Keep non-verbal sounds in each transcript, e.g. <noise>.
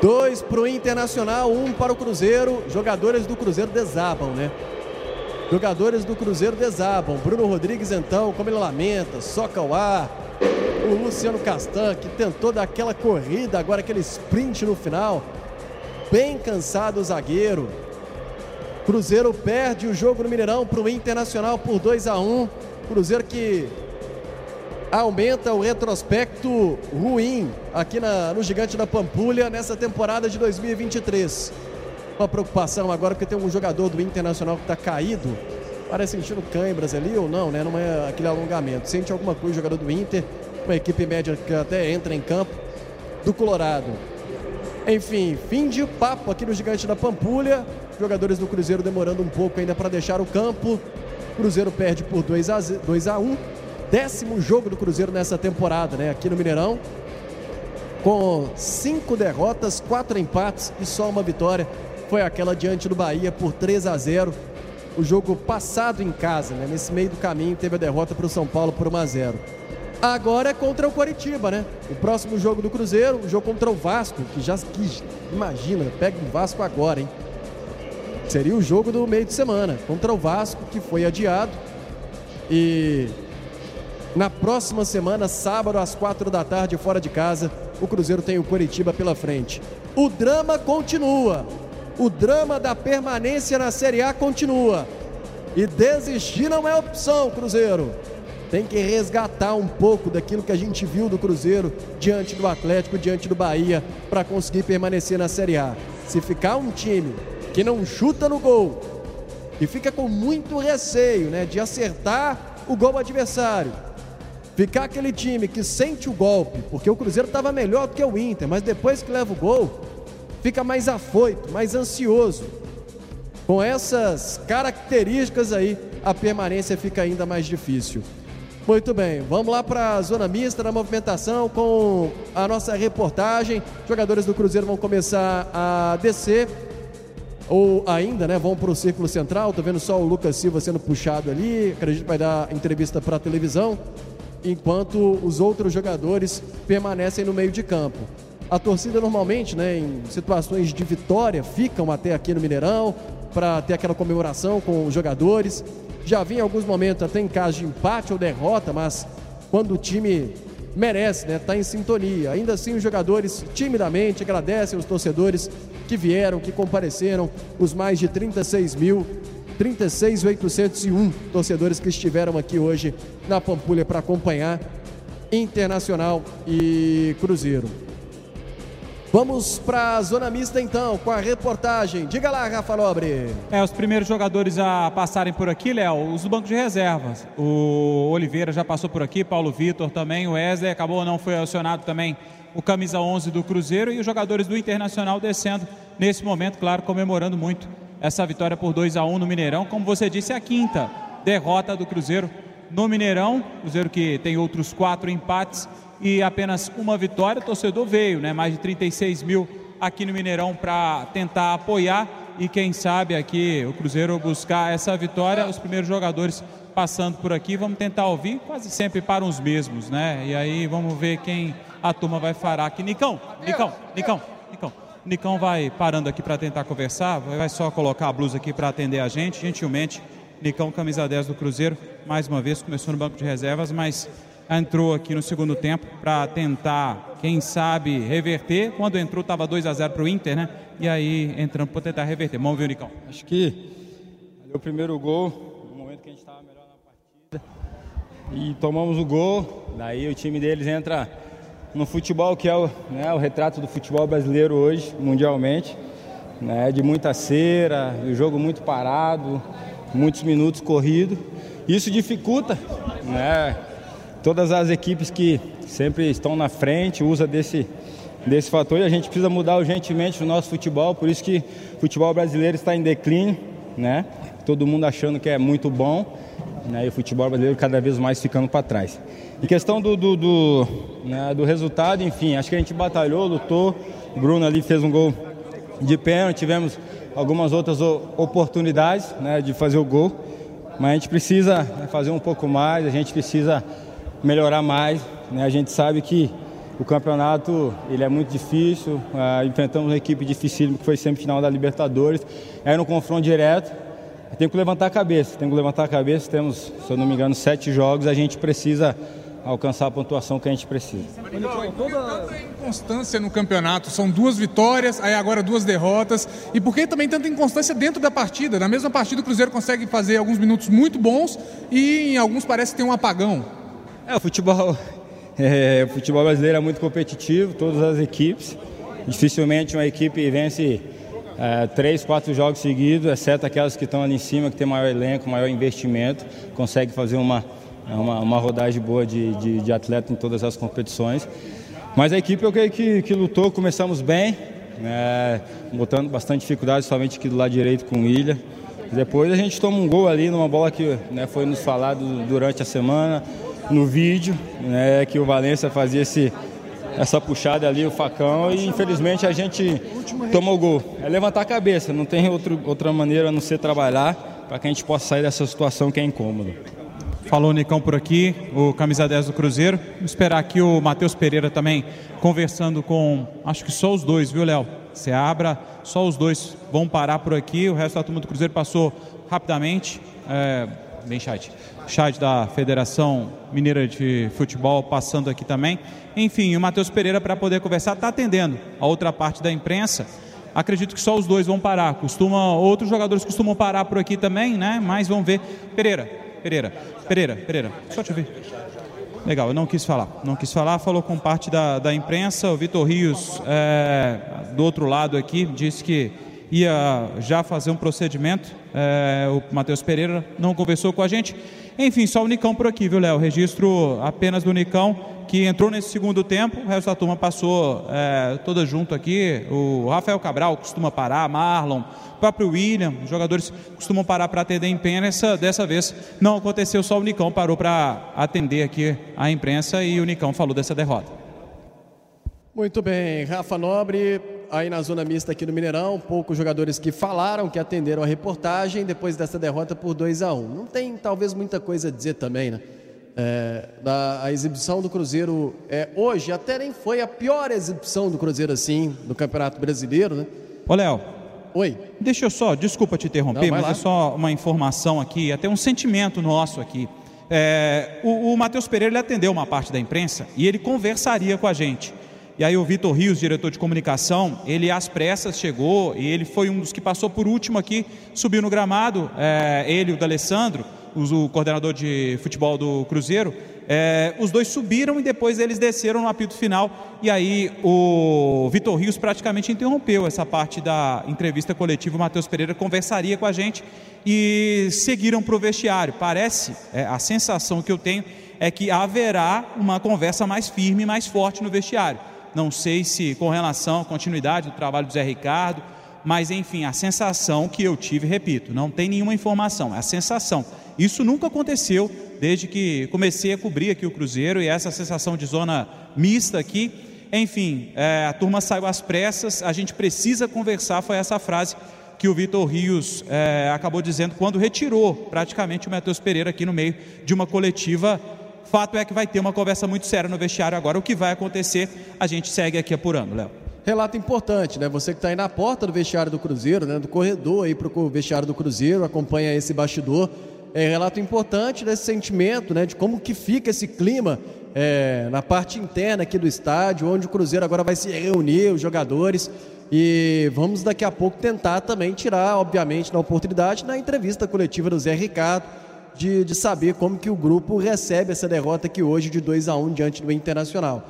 Dois para o Internacional, um para o Cruzeiro. Jogadores do Cruzeiro desabam, né? Jogadores do Cruzeiro desabam. Bruno Rodrigues, então, como ele lamenta, soca o ar. O Luciano Castan, que tentou dar aquela corrida, agora aquele sprint no final. Bem cansado o zagueiro. Cruzeiro perde o jogo no Mineirão para o Internacional por 2 a 1 Cruzeiro que aumenta o retrospecto ruim aqui na, no Gigante da Pampulha nessa temporada de 2023. Uma preocupação agora porque tem um jogador do Internacional que está caído. Parece sentindo câimbras ali ou não, né? Não é aquele alongamento. Sente alguma coisa o jogador do Inter, uma equipe média que até entra em campo do Colorado. Enfim, fim de papo aqui no Gigante da Pampulha. Jogadores do Cruzeiro demorando um pouco ainda para deixar o campo. Cruzeiro perde por 2 a, 2 a 1 décimo jogo do Cruzeiro nessa temporada, né? Aqui no Mineirão. Com cinco derrotas, quatro empates e só uma vitória. Foi aquela diante do Bahia por 3 a 0. O jogo passado em casa, né? Nesse meio do caminho teve a derrota para o São Paulo por 1 a 0. Agora é contra o Coritiba, né? O próximo jogo do Cruzeiro, o jogo contra o Vasco, que já imagina, pega o Vasco agora, hein? Seria o jogo do meio de semana contra o Vasco, que foi adiado. E na próxima semana, sábado, às quatro da tarde, fora de casa, o Cruzeiro tem o Coritiba pela frente. O drama continua. O drama da permanência na Série A continua. E desistir não é opção, Cruzeiro. Tem que resgatar um pouco daquilo que a gente viu do Cruzeiro diante do Atlético, diante do Bahia, para conseguir permanecer na Série A. Se ficar um time que não chuta no gol e fica com muito receio né, de acertar o gol adversário, Ficar aquele time que sente o golpe, porque o Cruzeiro estava melhor do que o Inter, mas depois que leva o gol, fica mais afoito, mais ansioso. Com essas características aí, a permanência fica ainda mais difícil. Muito bem, vamos lá para a zona mista da movimentação com a nossa reportagem. Jogadores do Cruzeiro vão começar a descer, ou ainda, né? Vão para o círculo central. Estou vendo só o Lucas Silva sendo puxado ali. Acredito que vai dar entrevista para a televisão enquanto os outros jogadores permanecem no meio de campo. A torcida normalmente, né, em situações de vitória, ficam até aqui no Mineirão para ter aquela comemoração com os jogadores. Já vi em alguns momentos até em caso de empate ou derrota, mas quando o time merece, né, tá em sintonia. Ainda assim, os jogadores timidamente agradecem os torcedores que vieram, que compareceram, os mais de 36 mil 36.801 torcedores que estiveram aqui hoje na Pampulha para acompanhar Internacional e Cruzeiro. Vamos para a zona mista então, com a reportagem. Diga lá, Rafa Nobre. É, os primeiros jogadores a passarem por aqui, Léo, os do banco de reservas. O Oliveira já passou por aqui, Paulo Vitor também, o Wesley acabou não foi acionado também o camisa 11 do Cruzeiro e os jogadores do Internacional descendo nesse momento, claro, comemorando muito essa vitória por 2 a 1 no Mineirão. Como você disse, é a quinta derrota do Cruzeiro no Mineirão. Cruzeiro que tem outros quatro empates e apenas uma vitória. O torcedor veio, né? Mais de 36 mil aqui no Mineirão para tentar apoiar e quem sabe aqui o Cruzeiro buscar essa vitória. Os primeiros jogadores passando por aqui, vamos tentar ouvir, quase sempre para os mesmos, né? E aí vamos ver quem a turma vai falar aqui. Nicão, Nicão, Nicão, Nicão. Nicão vai parando aqui para tentar conversar, vai só colocar a blusa aqui para atender a gente, gentilmente. Nicão, camisa 10 do Cruzeiro, mais uma vez começou no banco de reservas, mas entrou aqui no segundo tempo para tentar, quem sabe, reverter. Quando entrou, estava 2 a 0 para o Inter, né? E aí entrando para tentar reverter. Vamos ver, Nicão. Acho que ali o primeiro gol, no momento que a gente estava melhor na partida, e tomamos o gol. Daí o time deles entra no futebol que é o, né, o retrato do futebol brasileiro hoje, mundialmente, né, de muita cera, o jogo muito parado, muitos minutos corridos. Isso dificulta, né, todas as equipes que sempre estão na frente, usa desse desse fator e a gente precisa mudar urgentemente o nosso futebol, por isso que o futebol brasileiro está em declínio, né? Todo mundo achando que é muito bom, né? E o futebol brasileiro cada vez mais ficando para trás. Em questão do, do, do, né, do resultado, enfim, acho que a gente batalhou, lutou. O Bruno ali fez um gol de pênalti, tivemos algumas outras oportunidades né, de fazer o gol. Mas a gente precisa fazer um pouco mais, a gente precisa melhorar mais. Né? A gente sabe que o campeonato ele é muito difícil, uh, enfrentamos uma equipe dificílima que foi sempre final da Libertadores, era um confronto direto, tem que levantar a cabeça, tem que levantar a cabeça, temos, se eu não me engano, sete jogos, a gente precisa alcançar a pontuação que a gente precisa. Toda inconstância no campeonato, são duas vitórias, aí agora duas derrotas, e por que também tanta inconstância dentro da partida? Na mesma partida o Cruzeiro consegue fazer alguns minutos muito bons e em alguns parece ter um apagão. É, o futebol, <laughs> é, o futebol brasileiro é muito competitivo, todas as equipes, dificilmente uma equipe vence é, três, quatro jogos seguidos, exceto aquelas que estão ali em cima, que tem maior elenco, maior investimento, consegue fazer uma uma, uma rodagem boa de, de, de, atleta em todas as competições. Mas a equipe eu creio que, que lutou, começamos bem, é, botando bastante dificuldade, somente aqui do lado direito com o Ilha. Depois a gente toma um gol ali numa bola que né, foi nos falado durante a semana, no vídeo, né, que o Valência fazia esse, essa puxada ali, o facão, e infelizmente a gente tomou o gol. É levantar a cabeça, não tem outro, outra maneira a não ser trabalhar para que a gente possa sair dessa situação que é incômoda. Falou o Nicão por aqui, o camisa 10 do Cruzeiro. Vamos esperar aqui o Matheus Pereira também conversando com, acho que só os dois, viu, Léo? Você abra, só os dois vão parar por aqui. O resto da turma do Cruzeiro passou rapidamente. É, bem chat. Chat da Federação Mineira de Futebol passando aqui também. Enfim, o Matheus Pereira, para poder conversar, está atendendo a outra parte da imprensa. Acredito que só os dois vão parar. Costuma, outros jogadores costumam parar por aqui também, né? Mas vamos ver. Pereira, Pereira, Pereira, Pereira, só te ouvir. Legal, eu não quis falar. Não quis falar, falou com parte da, da imprensa. O Vitor Rios, é, do outro lado aqui, disse que ia já fazer um procedimento. É, o Matheus Pereira não conversou com a gente. Enfim, só o Nicão por aqui, viu, Léo? Registro apenas do Nicão, que entrou nesse segundo tempo. O resto da turma passou é, toda junto aqui. O Rafael Cabral costuma parar, Marlon, o próprio William, os jogadores costumam parar para atender a imprensa. Dessa vez não aconteceu, só o Nicão parou para atender aqui a imprensa e o Nicão falou dessa derrota. Muito bem, Rafa Nobre, aí na zona mista aqui no Mineirão, poucos jogadores que falaram, que atenderam a reportagem depois dessa derrota por 2 a 1 um. Não tem talvez muita coisa a dizer também, né? É, da, a exibição do Cruzeiro é, hoje até nem foi a pior exibição do Cruzeiro assim no Campeonato Brasileiro, né? Ô Léo. Oi. Deixa eu só, desculpa te interromper, Não, mas é só uma informação aqui, até um sentimento nosso aqui. É, o, o Matheus Pereira ele atendeu uma parte da imprensa e ele conversaria com a gente. E aí o Vitor Rios, diretor de comunicação, ele às pressas chegou e ele foi um dos que passou por último aqui, subiu no gramado, é, ele e o D'Alessandro, o coordenador de futebol do Cruzeiro, é, os dois subiram e depois eles desceram no apito final. E aí o Vitor Rios praticamente interrompeu essa parte da entrevista coletiva. O Matheus Pereira conversaria com a gente e seguiram para o vestiário. Parece, é, a sensação que eu tenho é que haverá uma conversa mais firme, mais forte no vestiário não sei se com relação à continuidade do trabalho do Zé Ricardo, mas enfim, a sensação que eu tive, repito, não tem nenhuma informação, é a sensação. Isso nunca aconteceu desde que comecei a cobrir aqui o Cruzeiro e essa sensação de zona mista aqui. Enfim, é, a turma saiu às pressas, a gente precisa conversar, foi essa frase que o Vitor Rios é, acabou dizendo quando retirou praticamente o Matheus Pereira aqui no meio de uma coletiva Fato é que vai ter uma conversa muito séria no vestiário agora. O que vai acontecer, a gente segue aqui apurando, Léo. Relato importante, né? Você que está aí na porta do vestiário do Cruzeiro, né? do corredor aí para o vestiário do Cruzeiro, acompanha esse bastidor. É relato importante desse sentimento, né? De como que fica esse clima é, na parte interna aqui do estádio, onde o Cruzeiro agora vai se reunir, os jogadores. E vamos daqui a pouco tentar também tirar, obviamente, na oportunidade, na entrevista coletiva do Zé Ricardo de, de saber como que o grupo recebe essa derrota aqui hoje de 2 a 1 um, diante do Internacional.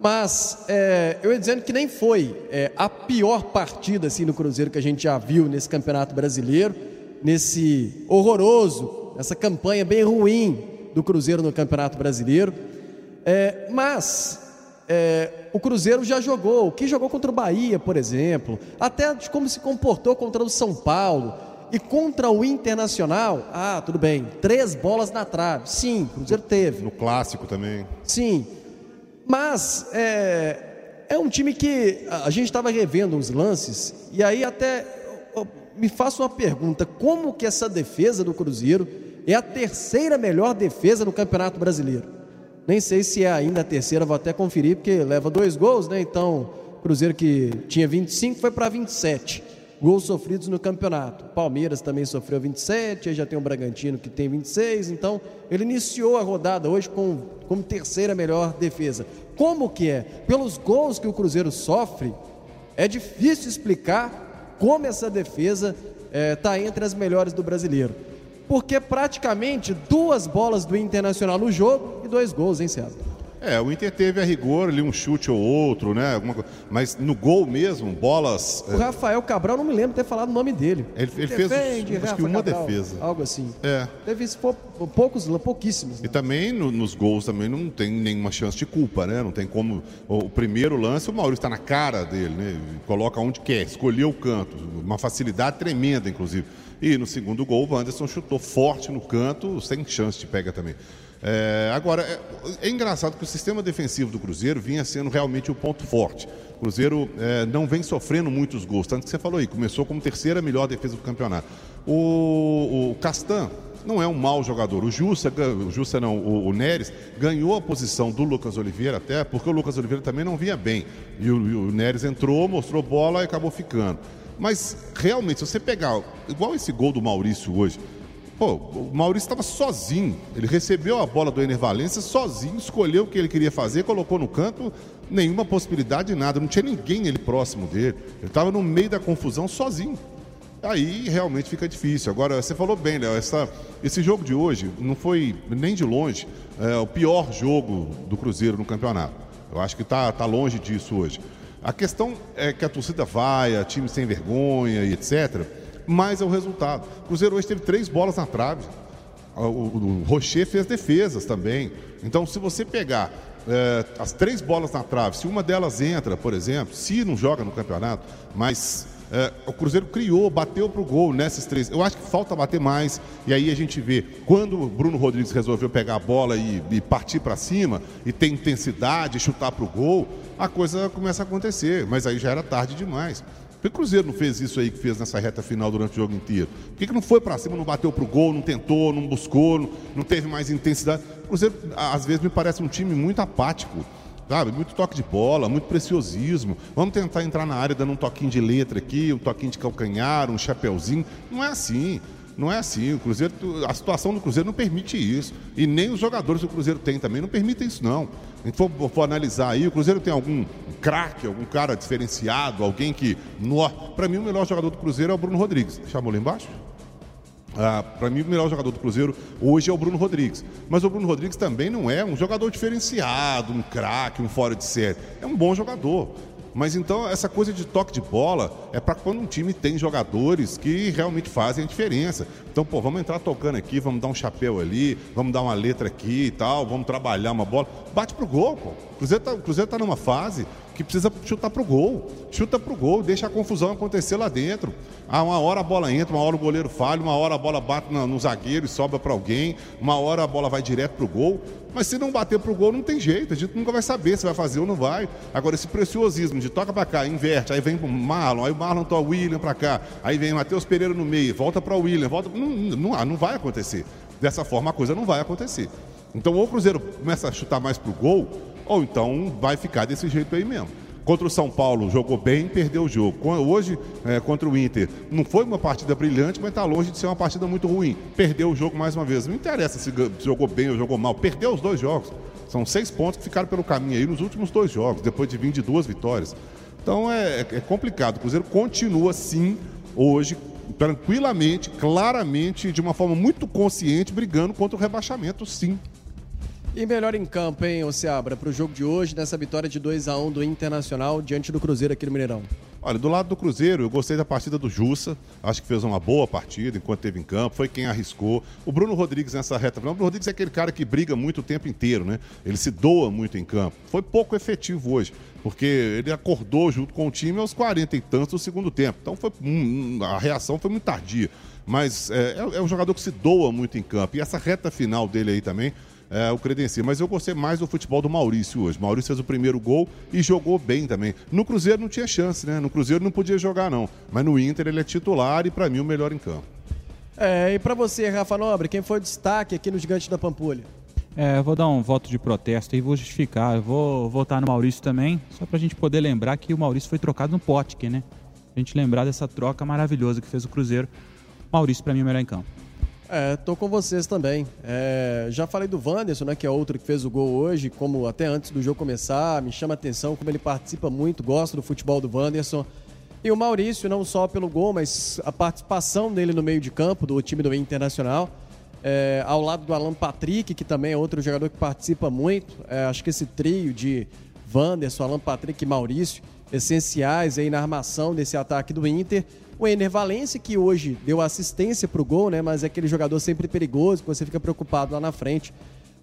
Mas é, eu ia dizendo que nem foi é, a pior partida assim no Cruzeiro que a gente já viu nesse Campeonato Brasileiro, nesse horroroso, essa campanha bem ruim do Cruzeiro no Campeonato Brasileiro. É, mas é, o Cruzeiro já jogou, o que jogou contra o Bahia, por exemplo, até de como se comportou contra o São Paulo. E contra o Internacional, ah, tudo bem, três bolas na trave. Sim, o Cruzeiro teve. No clássico também. Sim. Mas é, é um time que a gente estava revendo uns lances, e aí até me faço uma pergunta: como que essa defesa do Cruzeiro é a terceira melhor defesa no Campeonato Brasileiro? Nem sei se é ainda a terceira, vou até conferir, porque leva dois gols, né? Então, Cruzeiro que tinha 25 foi para 27 gols sofridos no campeonato. Palmeiras também sofreu 27, aí já tem o Bragantino que tem 26, então ele iniciou a rodada hoje com como terceira melhor defesa. Como que é? Pelos gols que o Cruzeiro sofre, é difícil explicar como essa defesa está é, entre as melhores do brasileiro porque praticamente duas bolas do Internacional no jogo e dois gols, hein, César? É, o Inter teve a rigor ali um chute ou outro, né? Alguma coisa. Mas no gol mesmo, bolas. O Rafael Cabral, não me lembro de ter falado o nome dele. Ele, ele fez acho que uma Cabral, defesa. Algo assim. É. Teve poucos, pouquíssimos. Né? E também no, nos gols também não tem nenhuma chance de culpa, né? Não tem como. O primeiro lance, o Maurício está na cara dele, né? Coloca onde quer, escolheu o canto. Uma facilidade tremenda, inclusive. E no segundo gol, o Anderson chutou forte no canto, sem chance de pega também. É, agora, é, é, engraçado que o sistema defensivo do Cruzeiro vinha sendo realmente o ponto forte. O Cruzeiro é, não vem sofrendo muitos gols, tanto que você falou aí, começou como terceira melhor defesa do campeonato. O, o Castan não é um mau jogador. O Jussa, o Jussa não, o, o Neres ganhou a posição do Lucas Oliveira até, porque o Lucas Oliveira também não vinha bem. E o, o Neres entrou, mostrou bola e acabou ficando. Mas realmente, se você pegar, igual esse gol do Maurício hoje, pô, o Maurício estava sozinho. Ele recebeu a bola do Ener Valência sozinho, escolheu o que ele queria fazer, colocou no canto, nenhuma possibilidade de nada. Não tinha ninguém ali próximo dele. Ele estava no meio da confusão sozinho. Aí realmente fica difícil. Agora, você falou bem, Léo, esse jogo de hoje não foi nem de longe é, o pior jogo do Cruzeiro no campeonato. Eu acho que está tá longe disso hoje. A questão é que a torcida vai, a time sem vergonha e etc. Mas é o resultado. O Cruzeiro hoje teve três bolas na trave. O, o, o Rocher fez defesas também. Então, se você pegar é, as três bolas na trave, se uma delas entra, por exemplo, se não joga no campeonato, mas é, o Cruzeiro criou, bateu para o gol nessas três. Eu acho que falta bater mais. E aí a gente vê, quando o Bruno Rodrigues resolveu pegar a bola e, e partir para cima, e ter intensidade, chutar para o gol, a coisa começa a acontecer. Mas aí já era tarde demais. Por que o Cruzeiro não fez isso aí que fez nessa reta final durante o jogo inteiro? Por que, que não foi para cima, não bateu para o gol, não tentou, não buscou, não, não teve mais intensidade? O Cruzeiro, às vezes, me parece um time muito apático sabe? Muito toque de bola, muito preciosismo. Vamos tentar entrar na área dando um toquinho de letra aqui, um toquinho de calcanhar, um chapeuzinho. Não é assim. Não é assim. O Cruzeiro, a situação do Cruzeiro não permite isso. E nem os jogadores do Cruzeiro têm também não permitem isso, não. A gente for, for analisar aí, o Cruzeiro tem algum craque, algum cara diferenciado, alguém que. Para mim, o melhor jogador do Cruzeiro é o Bruno Rodrigues. Chamou lá embaixo? Ah, para mim, o melhor jogador do Cruzeiro hoje é o Bruno Rodrigues. Mas o Bruno Rodrigues também não é um jogador diferenciado, um craque, um fora de série. É um bom jogador. Mas então, essa coisa de toque de bola é para quando um time tem jogadores que realmente fazem a diferença. Então, pô, vamos entrar tocando aqui, vamos dar um chapéu ali, vamos dar uma letra aqui e tal, vamos trabalhar uma bola. Bate pro gol, pô. O Cruzeiro tá, Cruzeiro tá numa fase que precisa chutar pro gol. Chuta pro gol, deixa a confusão acontecer lá dentro. Ah, uma hora a bola entra, uma hora o goleiro falha, uma hora a bola bate no, no zagueiro e sobra para alguém, uma hora a bola vai direto pro gol. Mas se não bater pro gol, não tem jeito. A gente nunca vai saber se vai fazer ou não vai. Agora, esse preciosismo de toca para cá, inverte, aí vem pro Marlon, aí o Marlon toca o William para cá, aí vem o Matheus Pereira no meio, volta para o William, volta. Não, não, não vai acontecer. Dessa forma, a coisa não vai acontecer. Então, ou o Cruzeiro começa a chutar mais pro gol, ou então vai ficar desse jeito aí mesmo. Contra o São Paulo, jogou bem, perdeu o jogo. Hoje, é, contra o Inter, não foi uma partida brilhante, mas está longe de ser uma partida muito ruim. Perdeu o jogo mais uma vez. Não interessa se jogou bem ou jogou mal. Perdeu os dois jogos. São seis pontos que ficaram pelo caminho aí nos últimos dois jogos, depois de vir de duas vitórias. Então é, é complicado. O Cruzeiro continua, sim, hoje, tranquilamente, claramente, de uma forma muito consciente, brigando contra o rebaixamento, sim. E melhor em campo, hein, Oceabra, para o jogo de hoje, nessa vitória de 2 a 1 do Internacional diante do Cruzeiro aqui no Mineirão? Olha, do lado do Cruzeiro, eu gostei da partida do Jussa. Acho que fez uma boa partida enquanto esteve em campo. Foi quem arriscou. O Bruno Rodrigues nessa reta final. O Bruno Rodrigues é aquele cara que briga muito o tempo inteiro, né? Ele se doa muito em campo. Foi pouco efetivo hoje, porque ele acordou junto com o time aos 40 e tantos do segundo tempo. Então foi, hum, a reação foi muito tardia. Mas é, é, é um jogador que se doa muito em campo. E essa reta final dele aí também é, o credencia. Mas eu gostei mais do futebol do Maurício hoje. Maurício fez o primeiro gol e jogou bem também. No Cruzeiro não tinha chance, né? No Cruzeiro não podia jogar, não. Mas no Inter ele é titular e, para mim, o melhor em campo. É, e para você, Rafa Nobre, quem foi o destaque aqui no Gigante da Pampulha? É, eu vou dar um voto de protesto e vou justificar. Eu vou votar no Maurício também, só para a gente poder lembrar que o Maurício foi trocado no Potker, né? A gente lembrar dessa troca maravilhosa que fez o Cruzeiro. Maurício, para mim, é o melhor em campo. É, tô com vocês também. É, já falei do Wanderson, né, que é outro que fez o gol hoje, como até antes do jogo começar, me chama a atenção como ele participa muito, gosto do futebol do Wanderson. E o Maurício, não só pelo gol, mas a participação dele no meio de campo do time do Internacional, é, ao lado do Alan Patrick, que também é outro jogador que participa muito. É, acho que esse trio de Wanderson, Alan Patrick e Maurício, essenciais aí na armação desse ataque do Inter. O Ener Valencia, que hoje deu assistência para o gol, né? Mas é aquele jogador sempre perigoso, que você fica preocupado lá na frente.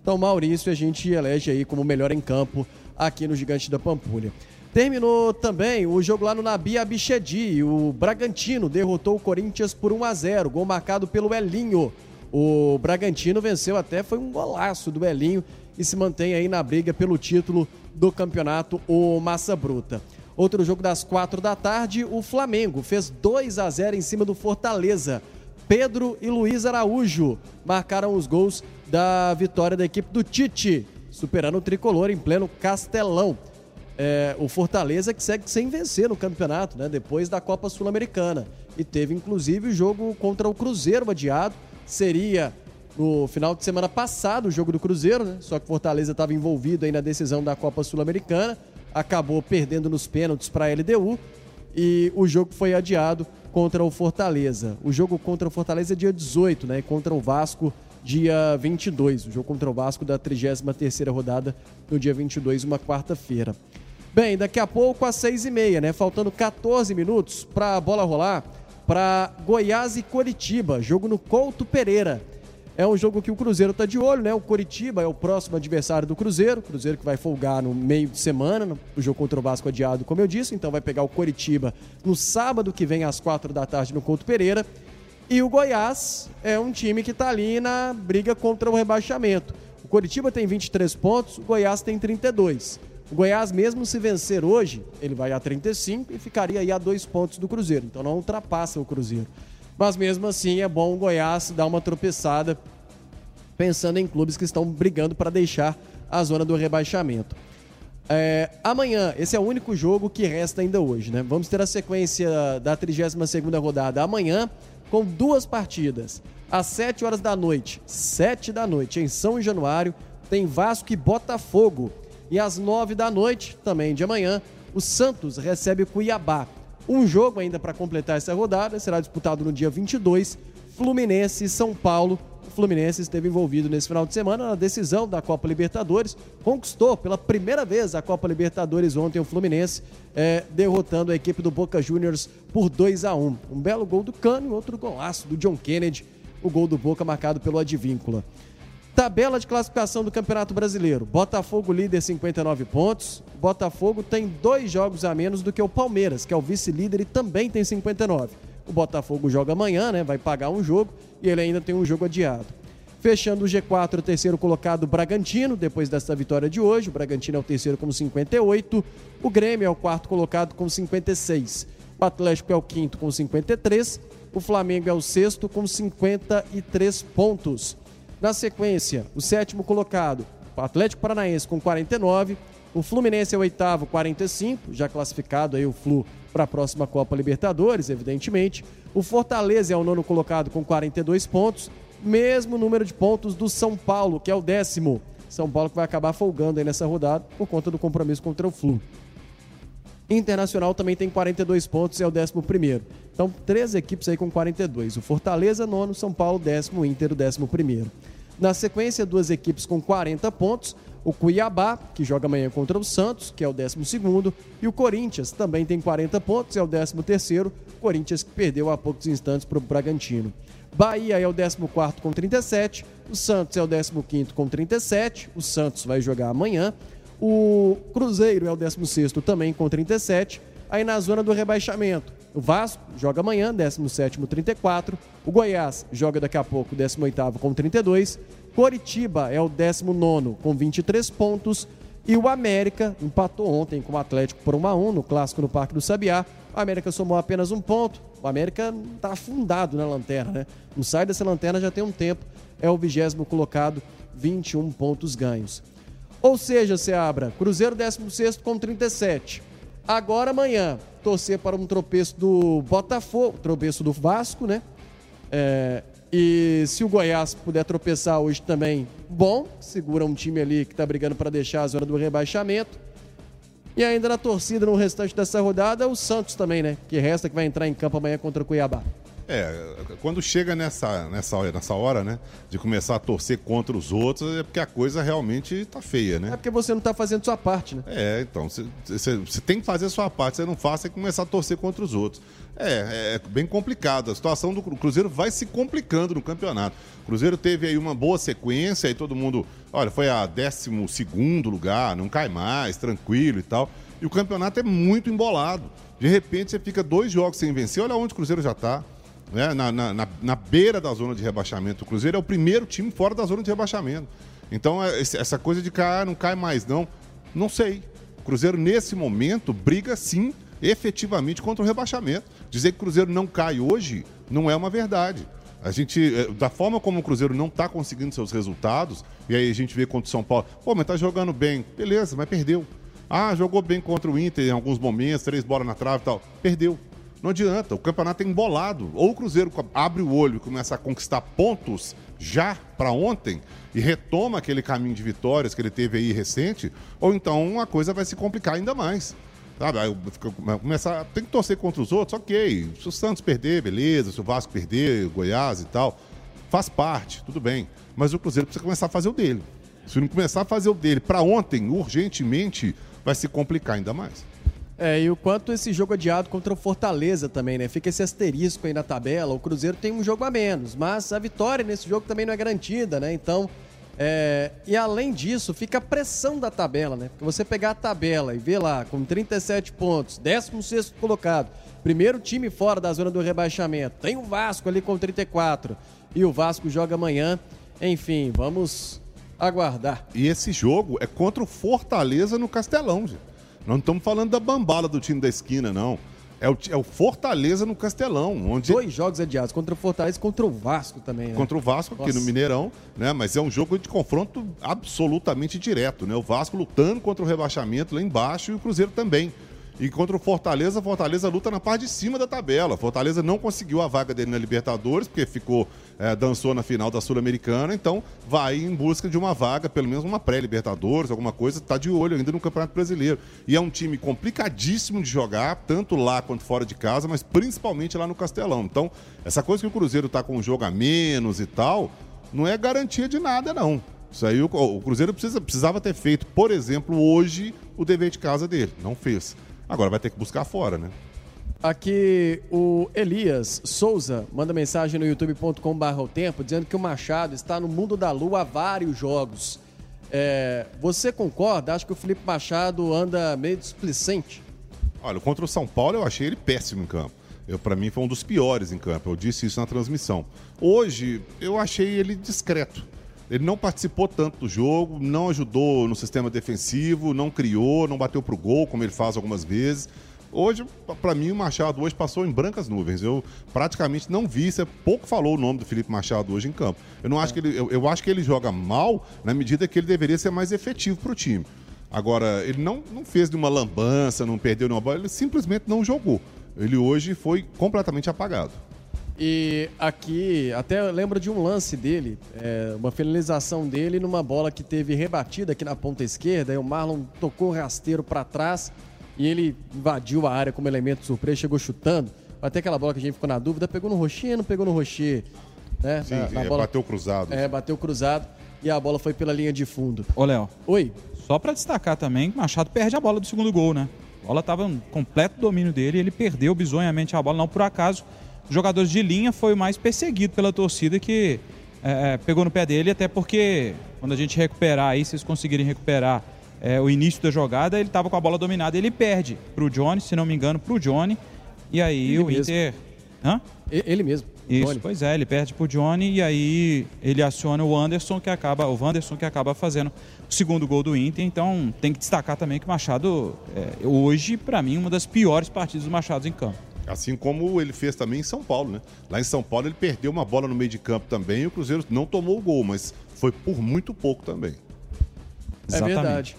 Então, Maurício, a gente elege aí como melhor em campo aqui no Gigante da Pampulha. Terminou também o jogo lá no Nabi Abichedi. O Bragantino derrotou o Corinthians por 1 a 0 Gol marcado pelo Elinho. O Bragantino venceu até, foi um golaço do Elinho e se mantém aí na briga pelo título do campeonato, o Massa Bruta. Outro jogo das quatro da tarde, o Flamengo fez 2 a 0 em cima do Fortaleza. Pedro e Luiz Araújo marcaram os gols da vitória da equipe do Tite, superando o tricolor em pleno Castelão. É, o Fortaleza que segue sem vencer no campeonato, né? Depois da Copa Sul-Americana. E teve inclusive o jogo contra o Cruzeiro adiado. Seria no final de semana passado o jogo do Cruzeiro, né? Só que o Fortaleza estava envolvido aí na decisão da Copa Sul-Americana acabou perdendo nos pênaltis para a LDU e o jogo foi adiado contra o Fortaleza. O jogo contra o Fortaleza é dia 18, né? Contra o Vasco, dia 22. O jogo contra o Vasco da 33ª rodada, no dia 22, uma quarta-feira. Bem, daqui a pouco às 6h30, né? Faltando 14 minutos para a bola rolar para Goiás e Coritiba, jogo no Couto Pereira. É um jogo que o Cruzeiro está de olho, né? O Coritiba é o próximo adversário do Cruzeiro. Cruzeiro que vai folgar no meio de semana, o jogo contra o Vasco adiado, como eu disse. Então vai pegar o Coritiba no sábado que vem às quatro da tarde no Couto Pereira. E o Goiás é um time que está ali na briga contra o rebaixamento. O Coritiba tem 23 pontos, o Goiás tem 32. O Goiás, mesmo se vencer hoje, ele vai a 35 e ficaria aí a dois pontos do Cruzeiro. Então não ultrapassa o Cruzeiro. Mas mesmo assim é bom o Goiás dar uma tropeçada pensando em clubes que estão brigando para deixar a zona do rebaixamento. É, amanhã, esse é o único jogo que resta ainda hoje, né? Vamos ter a sequência da 32ª rodada amanhã com duas partidas. Às 7 horas da noite, 7 da noite, em São Januário, tem Vasco e Botafogo. E às 9 da noite, também de amanhã, o Santos recebe o Cuiabá. Um jogo ainda para completar essa rodada será disputado no dia 22, Fluminense e São Paulo. O Fluminense esteve envolvido nesse final de semana na decisão da Copa Libertadores, conquistou pela primeira vez a Copa Libertadores ontem o Fluminense, é, derrotando a equipe do Boca Juniors por 2 a 1 Um belo gol do Cano e outro golaço do John Kennedy, o gol do Boca marcado pelo Advíncula. Tabela de classificação do Campeonato Brasileiro. Botafogo líder 59 pontos. Botafogo tem dois jogos a menos do que o Palmeiras, que é o vice-líder e também tem 59. O Botafogo joga amanhã, né? Vai pagar um jogo e ele ainda tem um jogo adiado. Fechando o G4, o terceiro colocado, Bragantino, depois dessa vitória de hoje. O Bragantino é o terceiro com 58. O Grêmio é o quarto colocado com 56. O Atlético é o quinto com 53. O Flamengo é o sexto com 53 pontos. Na sequência, o sétimo colocado, o Atlético Paranaense com 49, o Fluminense é o oitavo, 45, já classificado aí o Flu para a próxima Copa Libertadores, evidentemente. O Fortaleza é o nono colocado com 42 pontos, mesmo número de pontos do São Paulo, que é o décimo. São Paulo que vai acabar folgando aí nessa rodada por conta do compromisso contra o Flu. Internacional também tem 42 pontos e é o 11 primeiro. Então, três equipes aí com 42. O Fortaleza, nono, São Paulo, décimo, Inter, o décimo primeiro. Na sequência, duas equipes com 40 pontos. O Cuiabá, que joga amanhã contra o Santos, que é o 12 segundo, e o Corinthians também tem 40 pontos, é o 13 terceiro. Corinthians que perdeu há poucos instantes para o Bragantino. Bahia é o 14 com 37, o Santos é o 15 com 37, o Santos vai jogar amanhã. O Cruzeiro é o 16 também com 37, aí na zona do rebaixamento. O Vasco joga amanhã, 17 34. O Goiás joga daqui a pouco, 18 com 32. Coritiba é o 19 com 23 pontos. E o América empatou ontem com o Atlético por 1 a 1 no clássico no Parque do Sabiá. O América somou apenas um ponto. O América está afundado na lanterna, né? Não sai dessa lanterna já tem um tempo. É o vigésimo colocado 21 pontos ganhos. Ou seja, Seabra, Cruzeiro 16 com 37. Agora amanhã, torcer para um tropeço do Botafogo, tropeço do Vasco, né? É, e se o Goiás puder tropeçar hoje também, bom, segura um time ali que está brigando para deixar a zona do rebaixamento. E ainda na torcida, no restante dessa rodada, o Santos também, né? Que resta que vai entrar em campo amanhã contra o Cuiabá. É, quando chega nessa, nessa, nessa hora, né, de começar a torcer contra os outros, é porque a coisa realmente tá feia, né? É porque você não tá fazendo sua parte, né? É, então, você tem que fazer a sua parte, você não faz, é começar a torcer contra os outros. É, é bem complicado. A situação do Cruzeiro vai se complicando no campeonato. O Cruzeiro teve aí uma boa sequência, aí todo mundo, olha, foi a 12 lugar, não cai mais, tranquilo e tal. E o campeonato é muito embolado. De repente você fica dois jogos sem vencer, olha onde o Cruzeiro já está né, na, na, na, beira da zona de rebaixamento. O Cruzeiro é o primeiro time fora da zona de rebaixamento. Então, é, essa coisa de cair, não cai mais, não. Não sei. O Cruzeiro, nesse momento, briga sim, efetivamente, contra o rebaixamento. Dizer que o Cruzeiro não cai hoje não é uma verdade. A gente, é, da forma como o Cruzeiro não está conseguindo seus resultados, e aí a gente vê contra o São Paulo, pô, mas tá jogando bem. Beleza, mas perdeu. Ah, jogou bem contra o Inter em alguns momentos, três bolas na trave e tal. Perdeu. Não adianta, o campeonato é embolado. Ou o Cruzeiro abre o olho e começa a conquistar pontos já para ontem e retoma aquele caminho de vitórias que ele teve aí recente, ou então a coisa vai se complicar ainda mais. Sabe? Aí começar, tem que torcer contra os outros, ok. Se o Santos perder, beleza. Se o Vasco perder, o Goiás e tal, faz parte, tudo bem. Mas o Cruzeiro precisa começar a fazer o dele. Se não começar a fazer o dele para ontem, urgentemente, vai se complicar ainda mais. É, e o quanto esse jogo adiado contra o Fortaleza também, né? Fica esse asterisco aí na tabela. O Cruzeiro tem um jogo a menos, mas a vitória nesse jogo também não é garantida, né? Então, é... e além disso, fica a pressão da tabela, né? Porque você pegar a tabela e ver lá com 37 pontos, 16 colocado, primeiro time fora da zona do rebaixamento, tem o Vasco ali com 34 e o Vasco joga amanhã. Enfim, vamos aguardar. E esse jogo é contra o Fortaleza no Castelão, gente. Não estamos falando da bambala do time da esquina, não. É o, é o, Fortaleza no Castelão. Onde... Dois jogos adiados, contra o Fortaleza e contra o Vasco também. Né? Contra o Vasco, Nossa. aqui no Mineirão, né? Mas é um jogo de confronto absolutamente direto, né? O Vasco lutando contra o rebaixamento lá embaixo e o Cruzeiro também. E contra o Fortaleza, Fortaleza luta na parte de cima da tabela. Fortaleza não conseguiu a vaga dele na Libertadores, porque ficou é, dançou na final da Sul-Americana, então vai em busca de uma vaga, pelo menos uma pré-Libertadores, alguma coisa, está de olho ainda no Campeonato Brasileiro. E é um time complicadíssimo de jogar, tanto lá quanto fora de casa, mas principalmente lá no Castelão. Então, essa coisa que o Cruzeiro está com um jogo a menos e tal, não é garantia de nada, não. Isso aí o, o Cruzeiro precisa, precisava ter feito, por exemplo, hoje, o dever de casa dele. Não fez. Agora vai ter que buscar fora, né? Aqui o Elias Souza manda mensagem no youtube.com.br o tempo dizendo que o Machado está no mundo da lua há vários jogos. É, você concorda? Acho que o Felipe Machado anda meio displicente. Olha, contra o São Paulo eu achei ele péssimo em campo. Eu, para mim, foi um dos piores em campo. Eu disse isso na transmissão. Hoje, eu achei ele discreto. Ele não participou tanto do jogo, não ajudou no sistema defensivo, não criou, não bateu pro gol, como ele faz algumas vezes. Hoje, para mim, o Machado hoje passou em brancas nuvens. Eu praticamente não vi, você pouco falou o nome do Felipe Machado hoje em campo. Eu não acho que ele, eu, eu acho que ele joga mal na medida que ele deveria ser mais efetivo para o time. Agora, ele não, não fez nenhuma lambança, não perdeu nenhuma bola, ele simplesmente não jogou. Ele hoje foi completamente apagado. E aqui, até lembro de um lance dele, é, uma finalização dele numa bola que teve rebatida aqui na ponta esquerda, e o Marlon tocou o rasteiro para trás e ele invadiu a área como elemento de surpresa, chegou chutando. Até aquela bola que a gente ficou na dúvida, pegou no Rocher, não pegou no Rocher? Né? Sim, na, na é, bola... bateu cruzado. É, bateu cruzado e a bola foi pela linha de fundo. Ô, Léo. Oi. Só para destacar também que Machado perde a bola do segundo gol, né? A bola estava em completo domínio dele e ele perdeu bizonhamente a bola. Não por acaso, jogadores de linha foi o mais perseguido pela torcida que é, é pegou no pé dele, até porque quando a gente recuperar aí, vocês conseguirem recuperar é, o início da jogada, ele estava com a bola dominada, ele perde para o Johnny, se não me engano, para o Johnny. E aí ele o mesmo. Inter. Hã? Ele mesmo. Isso, Johnny. pois é, ele perde para o Johnny e aí ele aciona o Anderson que acaba, o Wanderson que acaba fazendo o segundo gol do Inter. Então tem que destacar também que o Machado, é, hoje, para mim, uma das piores partidas do Machado em campo. Assim como ele fez também em São Paulo, né? Lá em São Paulo ele perdeu uma bola no meio de campo também e o Cruzeiro não tomou o gol, mas foi por muito pouco também. É verdade.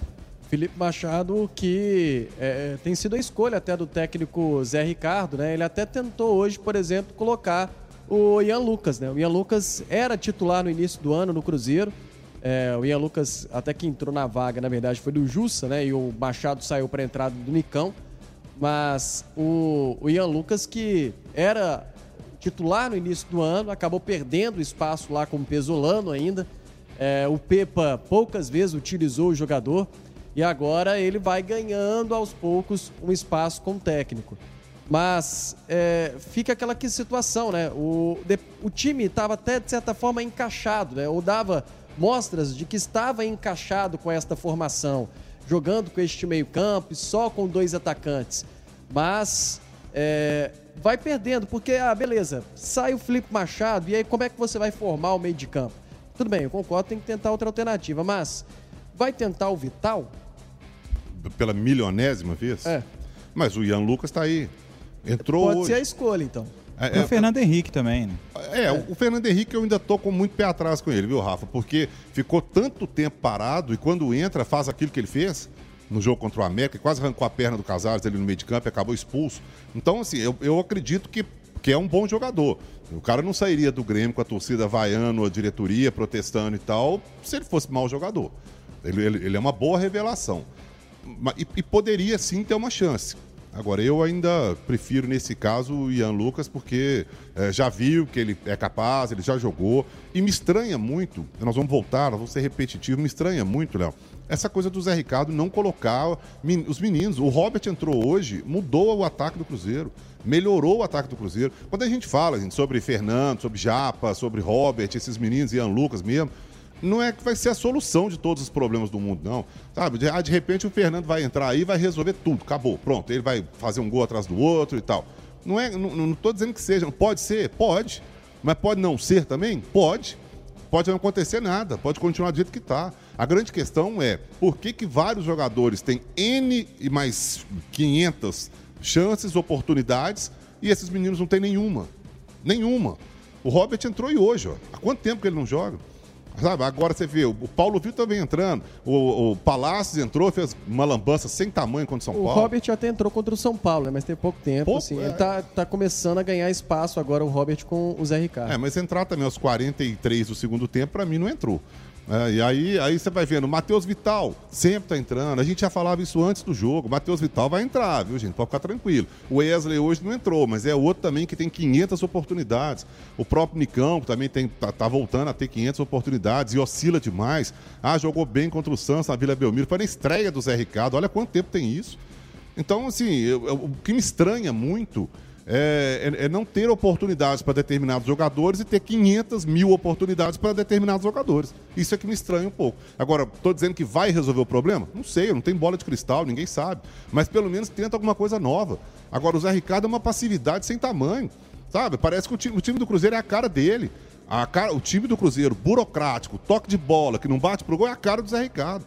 Felipe Machado, que é, tem sido a escolha até do técnico Zé Ricardo, né? Ele até tentou hoje, por exemplo, colocar o Ian Lucas, né? O Ian Lucas era titular no início do ano no Cruzeiro. É, o Ian Lucas, até que entrou na vaga, na verdade, foi do Jussa, né? E o Machado saiu para a entrada do Nicão. Mas o, o Ian Lucas, que era titular no início do ano, acabou perdendo espaço lá como pesolano ainda. É, o Pepa poucas vezes utilizou o jogador e agora ele vai ganhando aos poucos um espaço como técnico. Mas é, fica aquela que situação, né? O, de, o time estava até, de certa forma, encaixado, né? Ou dava mostras de que estava encaixado com esta formação, jogando com este meio-campo e só com dois atacantes. Mas é, vai perdendo, porque, ah, beleza, sai o Felipe Machado, e aí como é que você vai formar o meio de campo? Tudo bem, eu concordo, tem que tentar outra alternativa, mas vai tentar o Vital? Pela milionésima vez? É. Mas o Ian Lucas está aí. Entrou Pode hoje. ser a escolha, então. É, é, o Fernando Henrique também, né? É, é, o Fernando Henrique eu ainda tô com muito pé atrás com ele, viu, Rafa? Porque ficou tanto tempo parado e quando entra faz aquilo que ele fez no jogo contra o América, quase arrancou a perna do Casares ali no meio de campo e acabou expulso. Então, assim, eu, eu acredito que, que é um bom jogador. O cara não sairia do Grêmio com a torcida vaiando, a diretoria protestando e tal, se ele fosse mau jogador. Ele, ele, ele é uma boa revelação. E, e poderia sim ter uma chance. Agora, eu ainda prefiro, nesse caso, o Ian Lucas, porque é, já viu que ele é capaz, ele já jogou. E me estranha muito, nós vamos voltar, nós vamos ser repetitivos, me estranha muito, Léo, essa coisa do Zé Ricardo não colocar os meninos. O Robert entrou hoje, mudou o ataque do Cruzeiro, melhorou o ataque do Cruzeiro. Quando a gente fala gente, sobre Fernando, sobre Japa, sobre Robert, esses meninos, Ian Lucas mesmo, não é que vai ser a solução de todos os problemas do mundo, não. Sabe? De, ah, de repente o Fernando vai entrar aí e vai resolver tudo, acabou, pronto. Ele vai fazer um gol atrás do outro e tal. Não é, não estou dizendo que seja, pode ser, pode, mas pode não ser também, pode. Pode não acontecer nada, pode continuar do jeito que está. A grande questão é por que, que vários jogadores têm N e mais 500 chances, oportunidades, e esses meninos não têm nenhuma. Nenhuma. O Robert entrou e hoje, ó. Há quanto tempo que ele não joga? Sabe, agora você vê, o Paulo Vitor vem entrando, o, o Palácios entrou, fez uma lambança sem tamanho contra o São Paulo. O Robert até entrou contra o São Paulo, né? mas tem pouco tempo. Pouco, assim, é... Ele tá, tá começando a ganhar espaço agora, o Robert, com o Zé Ricardo. É, mas entrar também aos 43 do segundo tempo, para mim, não entrou. É, e aí, aí você vai vendo, Matheus Vital sempre tá entrando. A gente já falava isso antes do jogo. Matheus Vital vai entrar, viu, gente? Pode ficar tranquilo. O Wesley hoje não entrou, mas é outro também que tem 500 oportunidades. O próprio Nicão, que também tem, tá, tá voltando a ter 500 oportunidades e oscila demais. Ah, jogou bem contra o Santos na Vila Belmiro. Foi na estreia do Zé Ricardo. Olha quanto tempo tem isso. Então, assim, eu, eu, o que me estranha muito é, é, é, não ter oportunidades para determinados jogadores e ter 500 mil oportunidades para determinados jogadores. Isso é que me estranha um pouco. Agora, estou dizendo que vai resolver o problema? Não sei, não tem bola de cristal, ninguém sabe. Mas pelo menos tenta alguma coisa nova. Agora, o Zé Ricardo é uma passividade sem tamanho. Sabe? Parece que o time, o time do Cruzeiro é a cara dele. A cara, o time do Cruzeiro, burocrático, toque de bola, que não bate pro gol, é a cara do Zé Ricardo.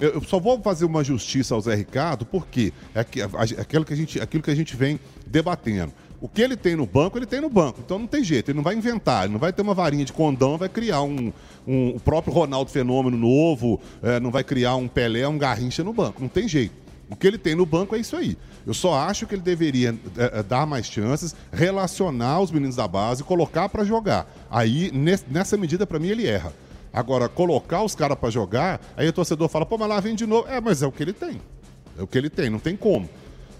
Eu, só vou fazer uma justiça ao Zé Ricardo, porque é aquilo que a gente, aquilo que a gente vem debatendo. O que ele tem no banco, ele tem no banco. Então não tem jeito, ele não vai inventar, ele não vai ter uma varinha de condão, vai criar um, um o próprio Ronaldo Fenômeno novo, é, não vai criar um Pelé, um Garrincha no banco. Não tem jeito. O que ele tem no banco é isso aí. Eu só acho que ele deveria é, é dar mais chances, relacionar os meninos da base, colocar para jogar. Aí, nessa medida, para mim, ele erra. Agora, colocar os caras para jogar, aí o torcedor fala, pô, mas lá vem de novo. É, mas é o que ele tem. É o que ele tem, não tem como.